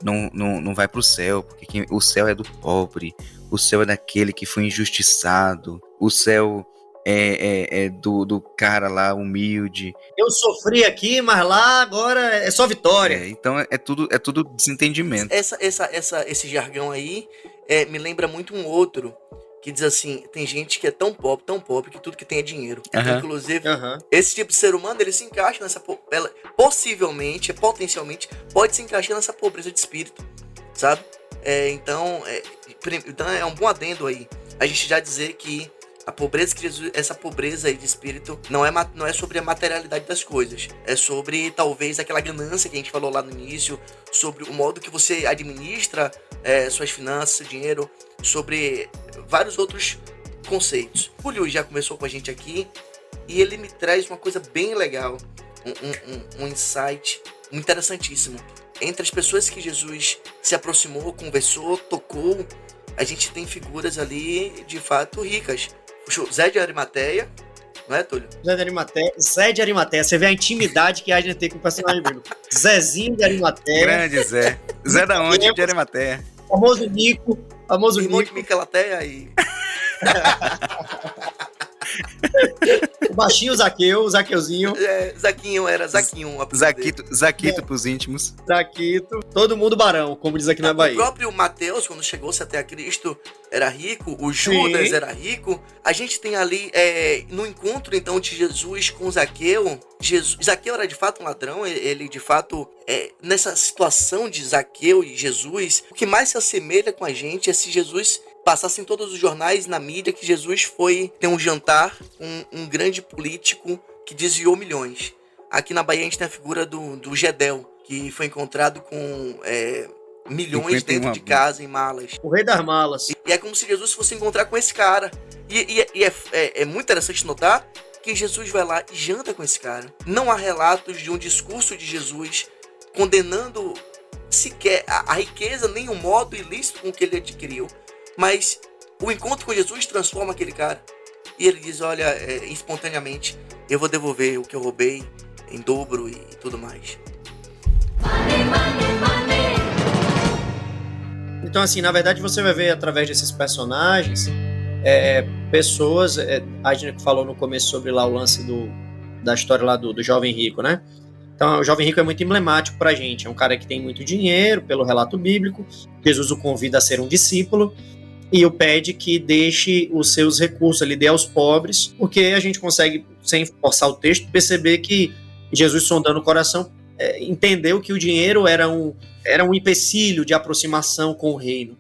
não, não, não vai pro céu, porque quem, o céu é do pobre, o céu é daquele que foi injustiçado, o céu é, é, é, do, do cara lá humilde. Eu sofri aqui, mas lá agora é só vitória. É, então é, é, tudo é tudo desentendimento. Essa, essa, essa, esse jargão aí é, me lembra muito um outro que diz assim: tem gente que é tão pobre, tão pobre que tudo que tem é dinheiro. Uhum. Inclusive, uhum. esse tipo de ser humano ele se encaixa nessa ela, possivelmente, potencialmente pode se encaixar nessa pobreza de espírito, sabe? É, então, é, então é um bom adendo aí. A gente já dizer que a pobreza que Jesus, essa pobreza aí de espírito não é, não é sobre a materialidade das coisas. É sobre talvez aquela ganância que a gente falou lá no início, sobre o modo que você administra é, suas finanças, seu dinheiro, sobre vários outros conceitos. O Julio já começou com a gente aqui e ele me traz uma coisa bem legal, um, um, um insight interessantíssimo. Entre as pessoas que Jesus se aproximou, conversou, tocou, a gente tem figuras ali de fato ricas. Zé de Arimateia, não é, Túlio? Zé de Arimateia. Zé de Arimateia. Você vê a intimidade que a gente tem com o personagem bíblico. Zezinho de Arimateia. Grande Zé. Zé da onde? De Arimateia. Famoso Nico. Famoso Irmão Nico. de Micalateia e... o baixinho Zaqueu, Zaqueuzinho. É, Zaquinho, era Zaquinho. Zaquito, Zaquito é. pros íntimos. Zaquito. Todo mundo barão, como diz aqui na Bahia. O próprio Mateus, quando chegou-se até a Cristo, era rico. O Judas Sim. era rico. A gente tem ali, é, no encontro, então, de Jesus com Zaqueu, Jesus, Zaqueu era de fato um ladrão, ele de fato, é, nessa situação de Zaqueu e Jesus, o que mais se assemelha com a gente é se Jesus passasse em todos os jornais na mídia que Jesus foi ter um jantar com um, um grande político que desviou milhões. Aqui na Bahia a gente tem a figura do, do Gedel, que foi encontrado com é, milhões dentro de casa em malas. O rei das malas. E, e, é como se Jesus fosse encontrar com esse cara. E, e, e é, é, é muito interessante notar que Jesus vai lá e janta com esse cara. Não há relatos de um discurso de Jesus condenando sequer a, a riqueza nem o modo ilícito com que ele adquiriu. Mas o encontro com Jesus transforma aquele cara. E ele diz: Olha, é, espontaneamente, eu vou devolver o que eu roubei em dobro e tudo mais. Money, money, money. Então, assim, na verdade, você vai ver através desses personagens é, pessoas. É, a gente falou no começo sobre lá o lance do, da história lá do, do jovem rico, né? Então, o jovem rico é muito emblemático para gente. É um cara que tem muito dinheiro, pelo relato bíblico. Jesus o convida a ser um discípulo e o pede que deixe os seus recursos, ele dê aos pobres, porque a gente consegue, sem forçar o texto, perceber que Jesus, sondando o coração, é, entendeu que o dinheiro era um, era um empecilho de aproximação com o reino.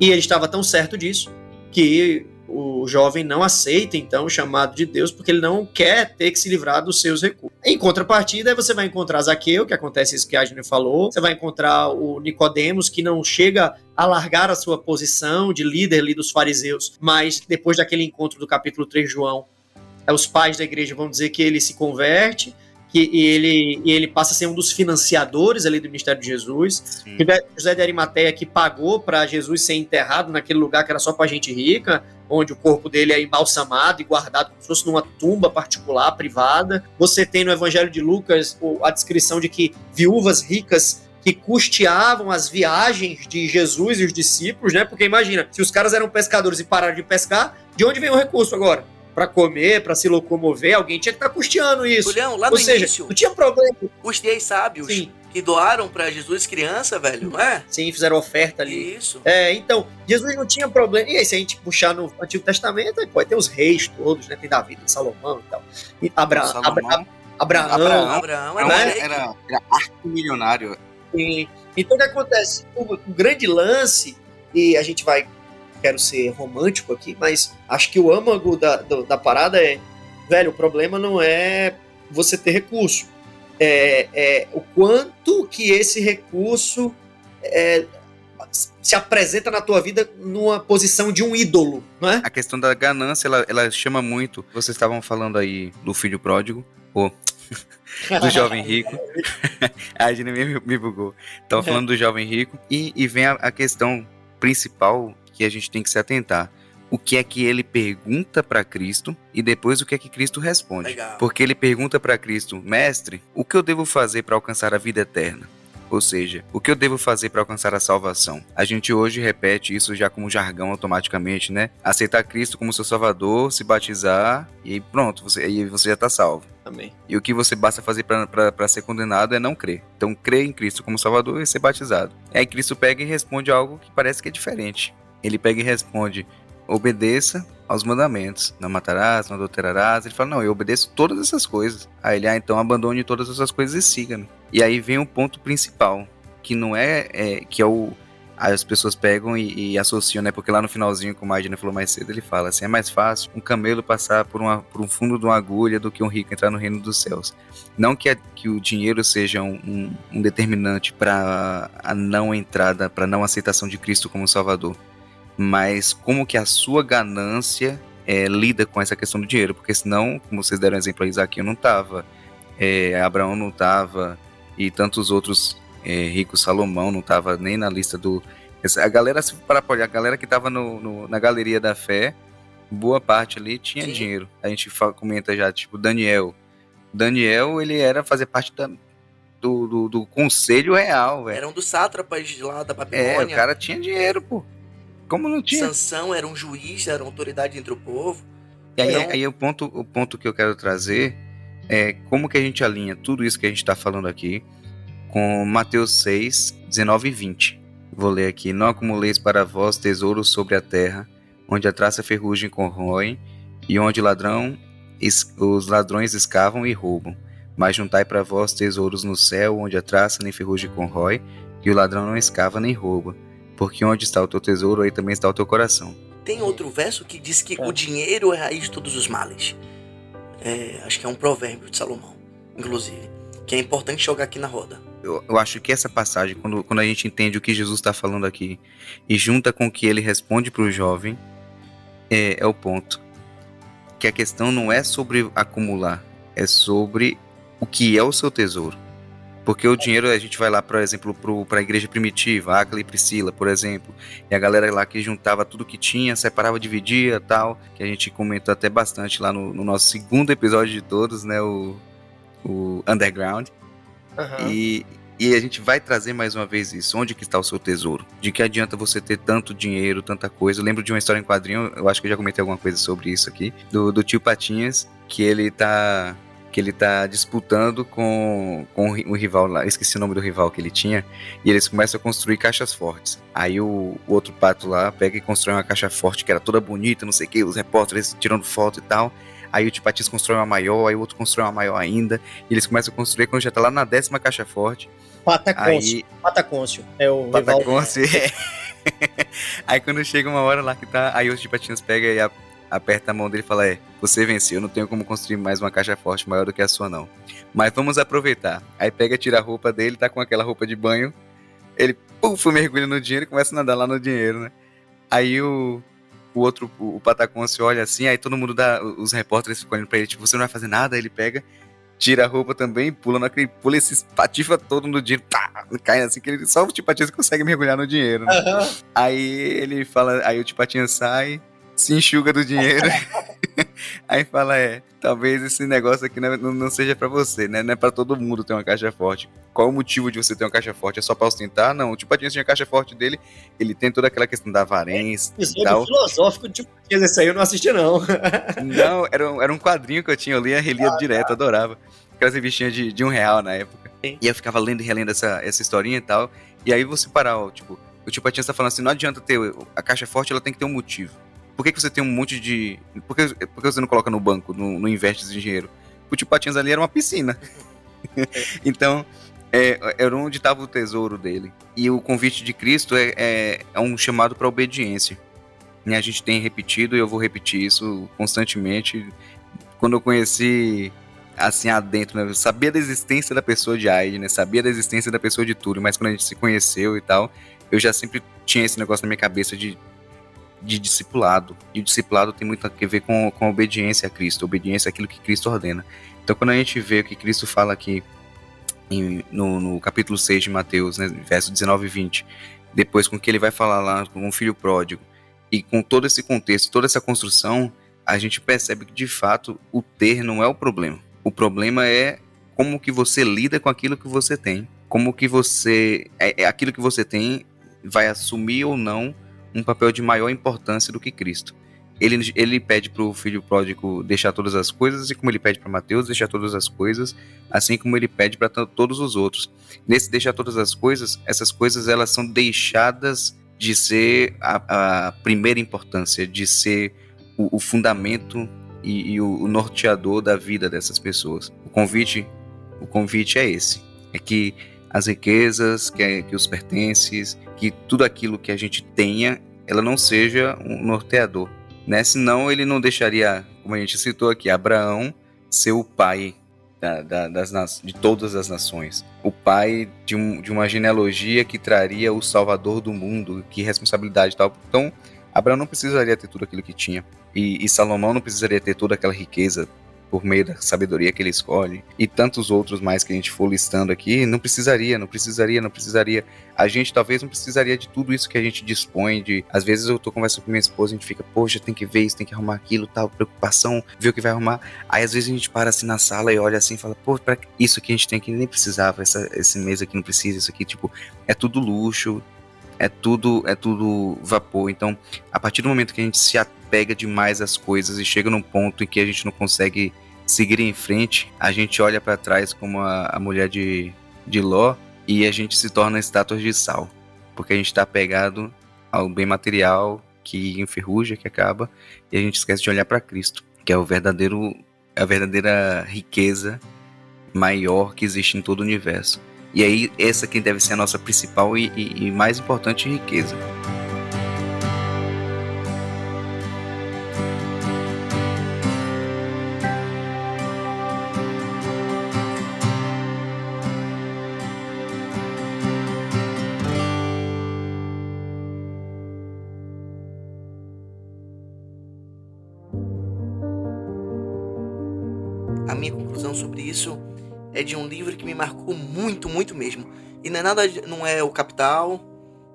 E ele estava tão certo disso que o jovem não aceita então o chamado de Deus porque ele não quer ter que se livrar dos seus recursos. Em contrapartida, você vai encontrar Zaqueu, que acontece isso que a gente falou, você vai encontrar o Nicodemos, que não chega a largar a sua posição de líder ali dos fariseus, mas depois daquele encontro do capítulo 3 de João, é, os pais da igreja vão dizer que ele se converte, que e ele, ele passa a ser um dos financiadores ali do ministério de Jesus. Sim. José de Arimateia que pagou para Jesus ser enterrado naquele lugar que era só para gente rica, onde o corpo dele é embalsamado e guardado como se fosse numa tumba particular, privada. Você tem no Evangelho de Lucas a descrição de que viúvas ricas que custeavam as viagens de Jesus e os discípulos, né? Porque imagina, se os caras eram pescadores e pararam de pescar, de onde vem o recurso agora? Para comer, para se locomover, alguém tinha que estar tá custeando isso. Julião, lá no Ou seja, início, não tinha problema. os dez sábios Sim, que doaram pra Jesus criança, velho, não é? sim, fizeram oferta ali. Isso. É, então, Jesus não tinha problema. E aí, se a gente puxar no Antigo Testamento, aí pode ter os reis todos, né? Tem Davi, tem Salomão e tal. E Abra Salomão, Abra Abraão. Abraão. Abraão era, era, né? era, era arco-milionário. E, então o que acontece? O, o grande lance, e a gente vai. Quero ser romântico aqui, mas acho que o âmago da, do- da parada é. Velho, o problema não é você ter recurso. É, é o quanto que esse recurso é, se apresenta na tua vida numa posição de um ídolo, não é? A questão da ganância, ela, ela chama muito. Vocês estavam falando aí do filho pródigo, ou do jovem rico. a gente me, me bugou. Estavam falando do jovem rico. E, e vem a, a questão principal que a gente tem que se atentar. O que é que ele pergunta para Cristo e depois o que é que Cristo responde. Legal. Porque ele pergunta para Cristo, mestre, o que eu devo fazer para alcançar a vida eterna? Ou seja, o que eu devo fazer para alcançar a salvação? A gente hoje repete isso já como jargão automaticamente, né? Aceitar Cristo como seu salvador, se batizar e pronto, você, aí você já está salvo. Amém. E o que você basta fazer para ser condenado é não crer. Então, crer em Cristo como Salvador e ser batizado. E aí Cristo pega e responde algo que parece que é diferente. Ele pega e responde: obedeça aos mandamentos. Não matarás, não adulterarás. Ele fala: não, eu obedeço todas essas coisas. Aí ele, ah, então abandone todas essas coisas e siga-me. E aí vem o ponto principal, que não é, é que é o as pessoas pegam e, e associam, né? Porque lá no finalzinho, como a Magna falou mais cedo, ele fala assim: é mais fácil um camelo passar por, uma, por um fundo de uma agulha do que um rico entrar no reino dos céus. Não que, a- que o dinheiro seja um- um determinante para a não entrada, para a não aceitação de Cristo como Salvador, mas como que a sua ganância é, lida com essa questão do dinheiro, porque senão, como vocês deram exemplo a Isaac, não tava, é, Abraão não tava, e tantos outros é, ricos, Salomão não tava nem na lista do. A galera, se olhar, a galera que tava no, no- na galeria da fé, boa parte ali tinha Sim. dinheiro. A gente fa- comenta já, tipo, Daniel. Daniel, ele era fazer parte da- do, do, do conselho real, velho. Era um dos sátrapas lá da É, o Babilônia. cara tinha dinheiro, pô. Como não tinha? Sansão era um juiz, era uma autoridade entre o povo. E aí, Então- aí o, ponto, o ponto que eu quero trazer é como que a gente alinha tudo isso que a gente está falando aqui com Mateus 6, 19 e 20. Vou ler aqui. Não acumuleis para vós tesouros sobre a terra, onde a traça ferrugem corrói, e onde ladrão, os ladrões escavam e roubam. Mas juntai para vós tesouros no céu, onde a traça nem ferrugem corrói, e o ladrão não escava nem rouba. Porque onde está o teu tesouro, aí também está o teu coração. Tem outro verso que diz que É. o dinheiro é a raiz de todos os males. É, acho que é um provérbio de Salomão, inclusive. Que é importante jogar aqui na roda. eu, eu acho que essa passagem, quando, quando a gente entende o que Jesus está falando aqui e junta com o que ele responde para o jovem, é, é o ponto. Que a questão não é sobre acumular, é sobre o que é o seu tesouro. Porque o dinheiro, a gente vai lá, por exemplo, para a igreja primitiva, Áquila e Priscila, por exemplo, e a galera lá que juntava tudo que tinha, separava, dividia tal, que a gente comentou até bastante lá no, no nosso segundo episódio de todos, né, o, o Underground. Aham. E, e a gente vai trazer mais uma vez isso. Onde que está o seu tesouro? De que adianta você ter tanto dinheiro, tanta coisa? Eu lembro de uma história em quadrinho, eu acho que eu já comentei alguma coisa sobre isso aqui, do, do tio Patinhas, que ele tá que ele tá disputando com, com o ri- o rival lá, esqueci o nome do rival que ele tinha, e eles começam a construir caixas fortes. Aí o, o outro pato lá pega e constrói uma caixa forte que era toda bonita, não sei o que, os repórteres tirando foto e tal. Aí o tio Patinhas constrói uma maior, aí o outro constrói uma maior ainda, e eles começam a construir quando já tá lá na décima caixa forte. Patacôncio. Aí Patacôncio. É o rival. Patacôncio, é. Aí quando chega uma hora lá que tá, aí os Patinhas pega e a- aperta a mão dele e fala: É, você venceu, eu não tenho como construir mais uma caixa forte maior do que a sua, não. Mas vamos aproveitar. Aí pega, tira a roupa dele, tá com aquela roupa de banho. Ele, puf, mergulha no dinheiro e começa a nadar lá no dinheiro, né? Aí o, o outro, o, o Patacôncio olha assim, aí todo mundo dá, os repórteres ficam olhando pra ele, tipo, você não vai fazer nada? Aí ele pega, tira a roupa também, pula naquele, pula esse patifa todo no dinheiro, pá, cai assim, que ele, só o Tipatinhas consegue mergulhar no dinheiro, né? Aí ele fala, aí o Tipatinha sai, se enxuga do dinheiro Aí fala, é, talvez esse negócio aqui não, não seja para você, né? Não é para todo mundo ter uma caixa forte. Qual o motivo de você ter uma caixa forte? É só pra ostentar? Não, o Tio Patinhas tinha a caixa forte dele, ele tem toda aquela questão da avarência é, e tal. filosófico Patinhas, esse aí eu não assisti não. não, era um, era um quadrinho que eu tinha, eu lia, relia ah, direto, tá. adorava. Aquelas revistinhas de, de um real na época. Sim. E eu ficava lendo e relendo essa, essa historinha e tal. E aí você parar, ó, tipo, o Tio Patinhas tá falando assim, não adianta ter a caixa forte, ela tem que ter um motivo. Por que, que você tem um monte de. Por que, por que você não coloca no banco, no, investe de dinheiro? O Tio Patinhas ali era uma piscina. então, é, era onde estava o tesouro dele. E o convite de Cristo é, é, é um chamado para obediência. E a gente tem repetido, e eu vou repetir isso constantemente. Quando eu conheci assim adentro, né? Eu sabia da existência da pessoa de Aide, né? Sabia da existência da pessoa de Túlio, mas quando a gente se conheceu e tal, eu já sempre tinha esse negócio na minha cabeça de de discipulado. E o discipulado tem muito a ver com, com a obediência a Cristo, obediência àquilo que Cristo ordena. Então, quando a gente vê o que Cristo fala aqui em, no, no, capítulo 6 de Mateus, né, verso 19 e 20, depois com o que ele vai falar lá com o filho pródigo, e com todo esse contexto, toda essa construção, a gente percebe que de fato o ter não é o problema. O problema é como que você lida com aquilo que você tem, como que você é, é aquilo que você tem vai assumir ou não um papel de maior importância do que Cristo. Ele, ele pede para o filho pródigo deixar todas as coisas, assim como ele pede para Mateus deixar todas as coisas, assim como ele pede para todos os outros. Nesse deixar todas as coisas, essas coisas elas são deixadas de ser a, a primeira importância, de ser o, o fundamento e, e o, o norteador da vida dessas pessoas. O convite, o convite é esse, é que as riquezas, que, é, que os pertences, que tudo aquilo que a gente tenha, ela não seja um norteador, né? Senão ele não deixaria, como a gente citou aqui, Abraão ser o pai da, da, das, de todas as nações, o pai de, um, de uma genealogia que traria o Salvador do mundo, que responsabilidade tal. Então, Abraão não precisaria ter tudo aquilo que tinha, e, e Salomão não precisaria ter toda aquela riqueza por meio da sabedoria que ele escolhe, e tantos outros mais que a gente for listando aqui, não precisaria, não precisaria, não precisaria. A gente talvez não precisaria de tudo isso que a gente dispõe, de às vezes eu tô conversando com minha esposa, a gente fica, poxa, tem que ver isso, tem que arrumar aquilo, tal, preocupação, ver o que vai arrumar. Aí às vezes a gente para assim na sala e olha assim e fala, pô, para isso que a gente tem aqui nem precisava, essa, esse mês aqui não precisa, isso aqui, tipo, é tudo luxo, é tudo é tudo vapor. Então, a partir do momento que a gente se apega demais às coisas e chega num ponto em que a gente não consegue seguir em frente, a gente olha para trás como a, a, mulher de, de Ló e a gente se torna estátuas de sal, porque a gente está apegado ao bem material que enferruja, que acaba, e a gente esquece de olhar para Cristo, que é o verdadeiro a verdadeira riqueza maior que existe em todo o universo. E aí, essa que deve ser a nossa principal e, e, e mais importante riqueza. Não é nada, não é o Capital,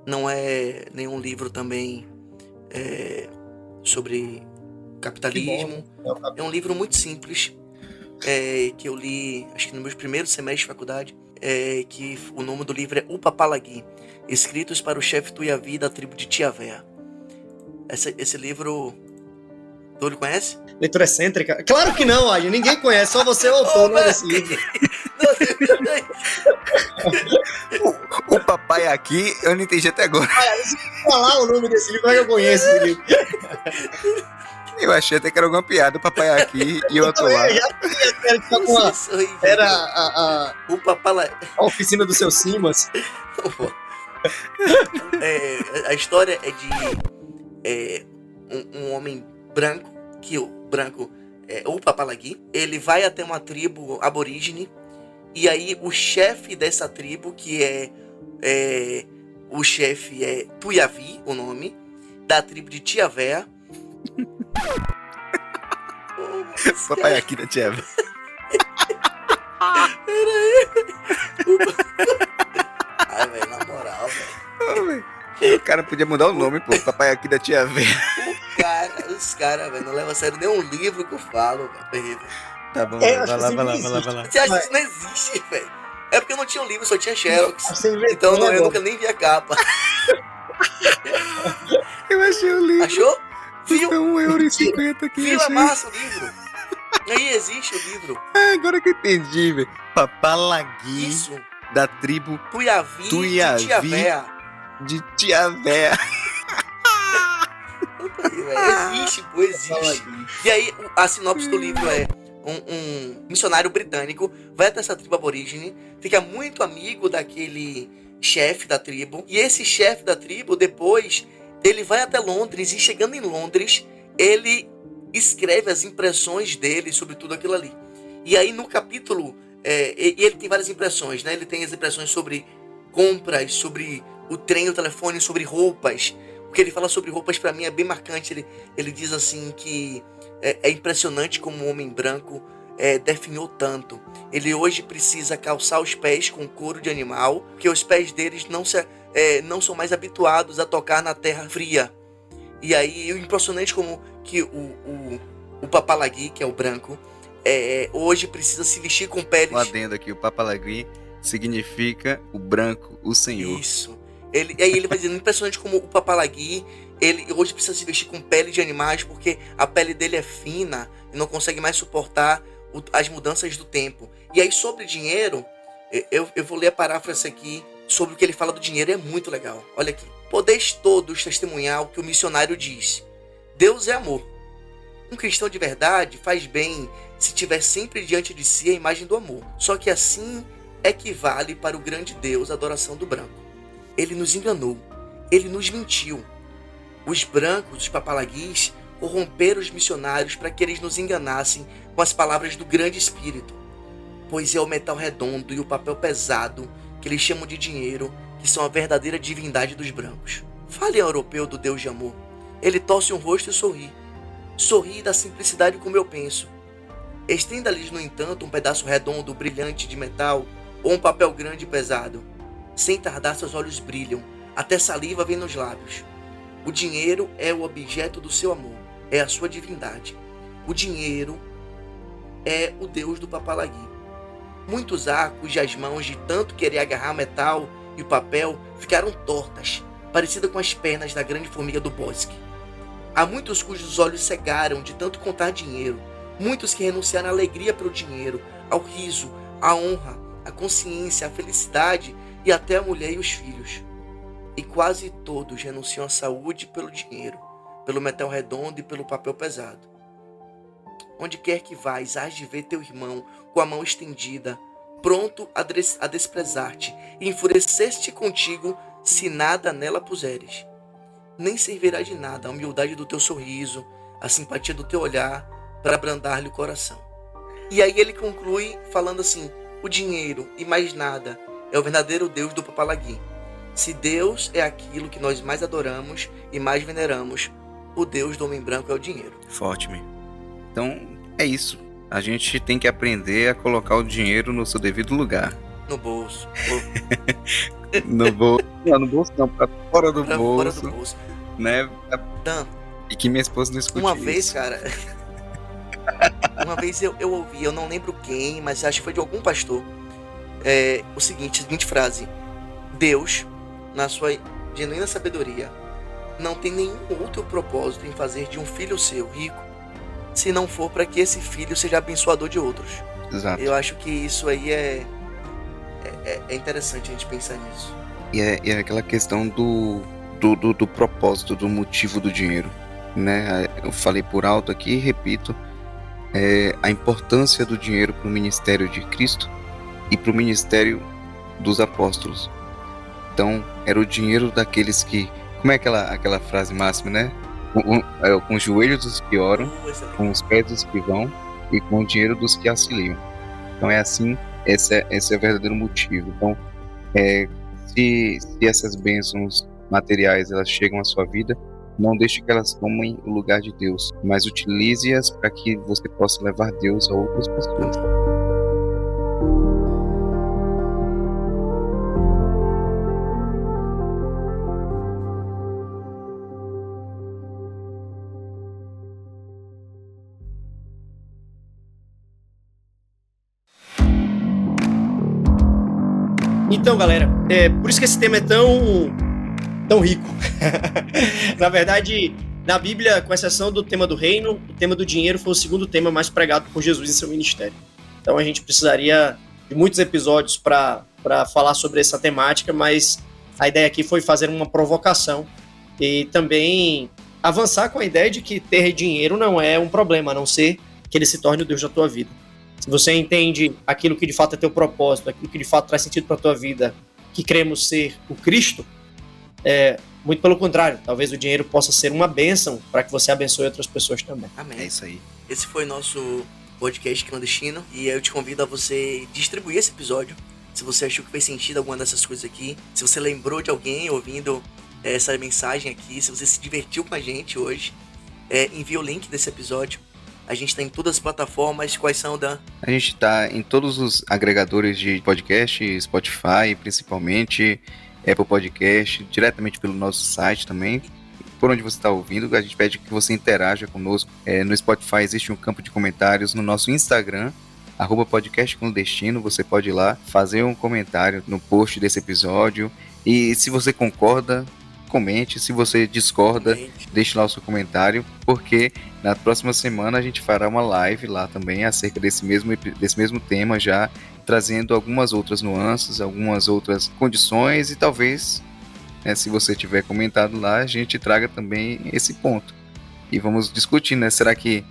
não é nenhum livro também é, sobre capitalismo. É um livro muito simples é, que eu li, acho que no meu primeiro semestre de faculdade. É, que o nome do livro é O Papalagui, Escritos para o chefe Tuiavi da tribo de Tiavé. Esse, esse livro Túlio conhece? Leitura excêntrica? Claro que não, Adi. Ninguém conhece, só você é o autor oh, desse livro. o, o, papai aqui, eu não entendi até agora. Olha, falar o nome desse livro, como é que eu conheço esse livro? Eu achei até que era alguma piada, o papai aqui e o outro lá. Era a, a, o papai a oficina do seu Simas. é, a história é de é, um, um homem branco, que o branco é o Papalagui, ele vai até uma tribo aborígene e aí o chefe dessa tribo, que é, é o chefe é Tuiavi, o nome, da tribo de Tiavé. oh, Papai aqui da Tiavé. Peraí. Ai, velho, na moral, velho. O cara podia mudar o nome, pô. Papai aqui da Tia V. Cara, esses caras, velho. Não leva a sério nenhum livro que eu falo, velho. Tá bom, É, vai lá, vai lá, sempre vai lá, vai lá. Você acha que isso não existe, velho? É porque eu não tinha um livro, só tinha Xerox. Então um não, eu negócio. nunca nem vi a capa. Eu achei o livro. Achou? Viu? Custa 1,50€ aqui, Viu? É massa o livro. Aí existe o livro. Ah, agora que eu entendi, velho. Papalagui Isso. da tribo Tuiavi, Tuiavi. De Tia Véia. velho, Existe, pô, existe. E aí, a sinopse do livro é um, um missionário britânico vai até essa tribo aborígene, fica muito amigo daquele chefe da tribo, e esse chefe da tribo, depois, ele vai até Londres, e chegando em Londres, ele escreve as impressões dele sobre tudo aquilo ali. E aí, no capítulo, é, ele tem várias impressões, né? Ele tem as impressões sobre compras, sobre o trem, o telefone, sobre roupas, o que ele fala sobre roupas pra mim é bem marcante. Ele, ele diz assim que é, é impressionante como um homem branco é, definhou tanto. Ele hoje precisa calçar os pés com couro de animal, porque os pés deles não, se, é, não são mais habituados a tocar na terra fria. E aí, o impressionante como que o, o, o papalagui, que é o branco, é, hoje precisa se vestir com peles Um adendo aqui, o Papalagui significa o branco, o senhor. Isso. Ele, aí ele vai dizendo, impressionante como o papalagui, ele hoje precisa se vestir com pele de animais porque a pele dele é fina e não consegue mais suportar o- as mudanças do tempo. E aí sobre dinheiro, eu, eu vou ler a paráfrase aqui sobre o que ele fala do dinheiro, é muito legal. Olha aqui. Podeis todos testemunhar o que o missionário diz. Deus é amor. Um cristão de verdade faz bem se tiver sempre diante de si a imagem do amor. Só que assim equivale para o grande Deus a adoração do branco. Ele nos enganou, ele nos mentiu. Os brancos, os papalaguis, corromperam os missionários para que eles nos enganassem com as palavras do grande espírito. Pois é o metal redondo e o papel pesado, que eles chamam de dinheiro, que são a verdadeira divindade dos brancos. Fale ao europeu do Deus de amor. Ele torce um rosto e sorri. Sorri da simplicidade como eu penso. Estenda-lhes, no entanto, um pedaço redondo, brilhante de metal, ou um papel grande e pesado. Sem tardar, seus olhos brilham, até saliva vem nos lábios. O dinheiro é o objeto do seu amor, é a sua divindade. O dinheiro é o deus do papalagui. Muitos há cujas mãos, de tanto querer agarrar metal e papel, ficaram tortas, parecidas com as pernas da grande formiga do bosque. Há muitos cujos olhos cegaram de tanto contar dinheiro, muitos que renunciaram à alegria pelo dinheiro, ao riso, à honra, à consciência, à felicidade e até a mulher e os filhos. E quase todos renunciam à saúde pelo dinheiro, pelo metal redondo e pelo papel pesado. Onde quer que vais, hás de ver teu irmão com a mão estendida, pronto a, des- a desprezar-te, e enfurecer-te contigo se nada nela puseres. Nem servirá de nada a humildade do teu sorriso, a simpatia do teu olhar, para abrandar-lhe o coração. E aí ele conclui falando assim: o dinheiro e mais nada é o verdadeiro Deus do Papalagui. Se Deus é aquilo que nós mais adoramos e mais veneramos, o Deus do homem branco é o dinheiro. Forte, man. Então, é isso. A gente tem que aprender a colocar o dinheiro no seu devido lugar. No bolso, No bolso. Não, no bolso não, pra fora do pra bolso. fora do bolso. Né? Dan, E que minha esposa não escute uma isso. vez, cara. uma vez eu, eu ouvi, eu não lembro quem, mas acho que foi de algum pastor. É, o seguinte, a seguinte frase: Deus, na sua genuína sabedoria, não tem nenhum outro propósito em fazer de um filho seu rico, se não for para que esse filho seja abençoador de outros. Exato. Eu acho que isso aí é, é, é interessante a gente pensar nisso. E é, é aquela questão do, do, do, do propósito, do motivo do dinheiro. Né? Eu falei por alto aqui e repito é, a importância do dinheiro para o ministério de Cristo e para o ministério dos apóstolos. Então, era o dinheiro daqueles que. Como é aquela, aquela frase máxima, né? Com, é, com os joelhos dos que oram, com os pés dos que vão e com o dinheiro dos que auxiliam. Então é assim, esse é, esse é o verdadeiro motivo. Então, é, se, se essas bênçãos materiais elas chegam à sua vida, não deixe que elas tomem o lugar de Deus, mas utilize-as para que você possa levar Deus a outras pessoas. Então, galera, é por isso que esse tema é tão, tão rico. Na verdade, na Bíblia, com exceção do tema do reino, o tema do dinheiro foi o segundo tema mais pregado por Jesus em seu ministério. Então a gente precisaria de muitos episódios para falar sobre essa temática, mas a ideia aqui foi fazer uma provocação e também avançar com a ideia de que ter dinheiro não é um problema, a não ser que ele se torne o Deus da tua vida. Se você entende aquilo que de fato é teu propósito, aquilo que de fato traz sentido para tua vida, que cremos ser o Cristo, é, muito pelo contrário, talvez o dinheiro possa ser uma bênção para que você abençoe outras pessoas também. Amém. É isso aí. Esse foi nosso podcast clandestino e eu te convido a você distribuir esse episódio. Se você achou que fez sentido alguma dessas coisas aqui, se você lembrou de alguém ouvindo essa mensagem aqui, se você se divertiu com a gente hoje, é, envie o link desse episódio a gente está em todas as plataformas. Quais são, Dan? A gente está em todos os agregadores de podcast, Spotify, principalmente, Apple Podcast, diretamente pelo nosso site também. Por onde você está ouvindo, a gente pede que você interaja conosco. É, no Spotify existe um campo de comentários. No nosso Instagram, arroba podcast clandestino, você pode ir lá fazer um comentário no post desse episódio. E se você concorda, comente. Se você discorda, comente. deixe lá o seu comentário, porque na próxima semana a gente fará uma live lá também acerca desse mesmo, desse mesmo tema, já trazendo algumas outras nuances, algumas outras condições e talvez, né, se você tiver comentado lá, a gente traga também esse ponto. E vamos discutir, né? Será que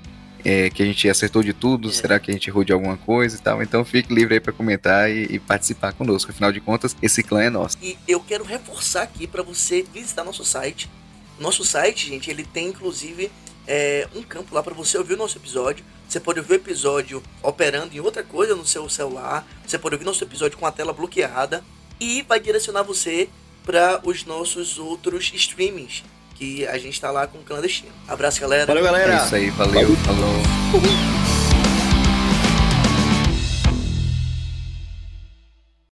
é, que a gente acertou de tudo? É. Será que a gente errou de alguma coisa e tal? Então fique livre aí para comentar e, e, participar conosco. Afinal de contas, esse clã é nosso. E eu quero reforçar aqui para você visitar nosso site. Nosso site, gente, ele tem inclusive é, um campo lá para você ouvir o nosso episódio. Você pode ouvir o episódio operando em outra coisa no seu celular. Você pode ouvir nosso episódio com a tela bloqueada e vai direcionar você para os nossos outros streamings que a gente tá lá com o clandestino. Abraço, galera. Valeu, galera. É isso aí, valeu, falou.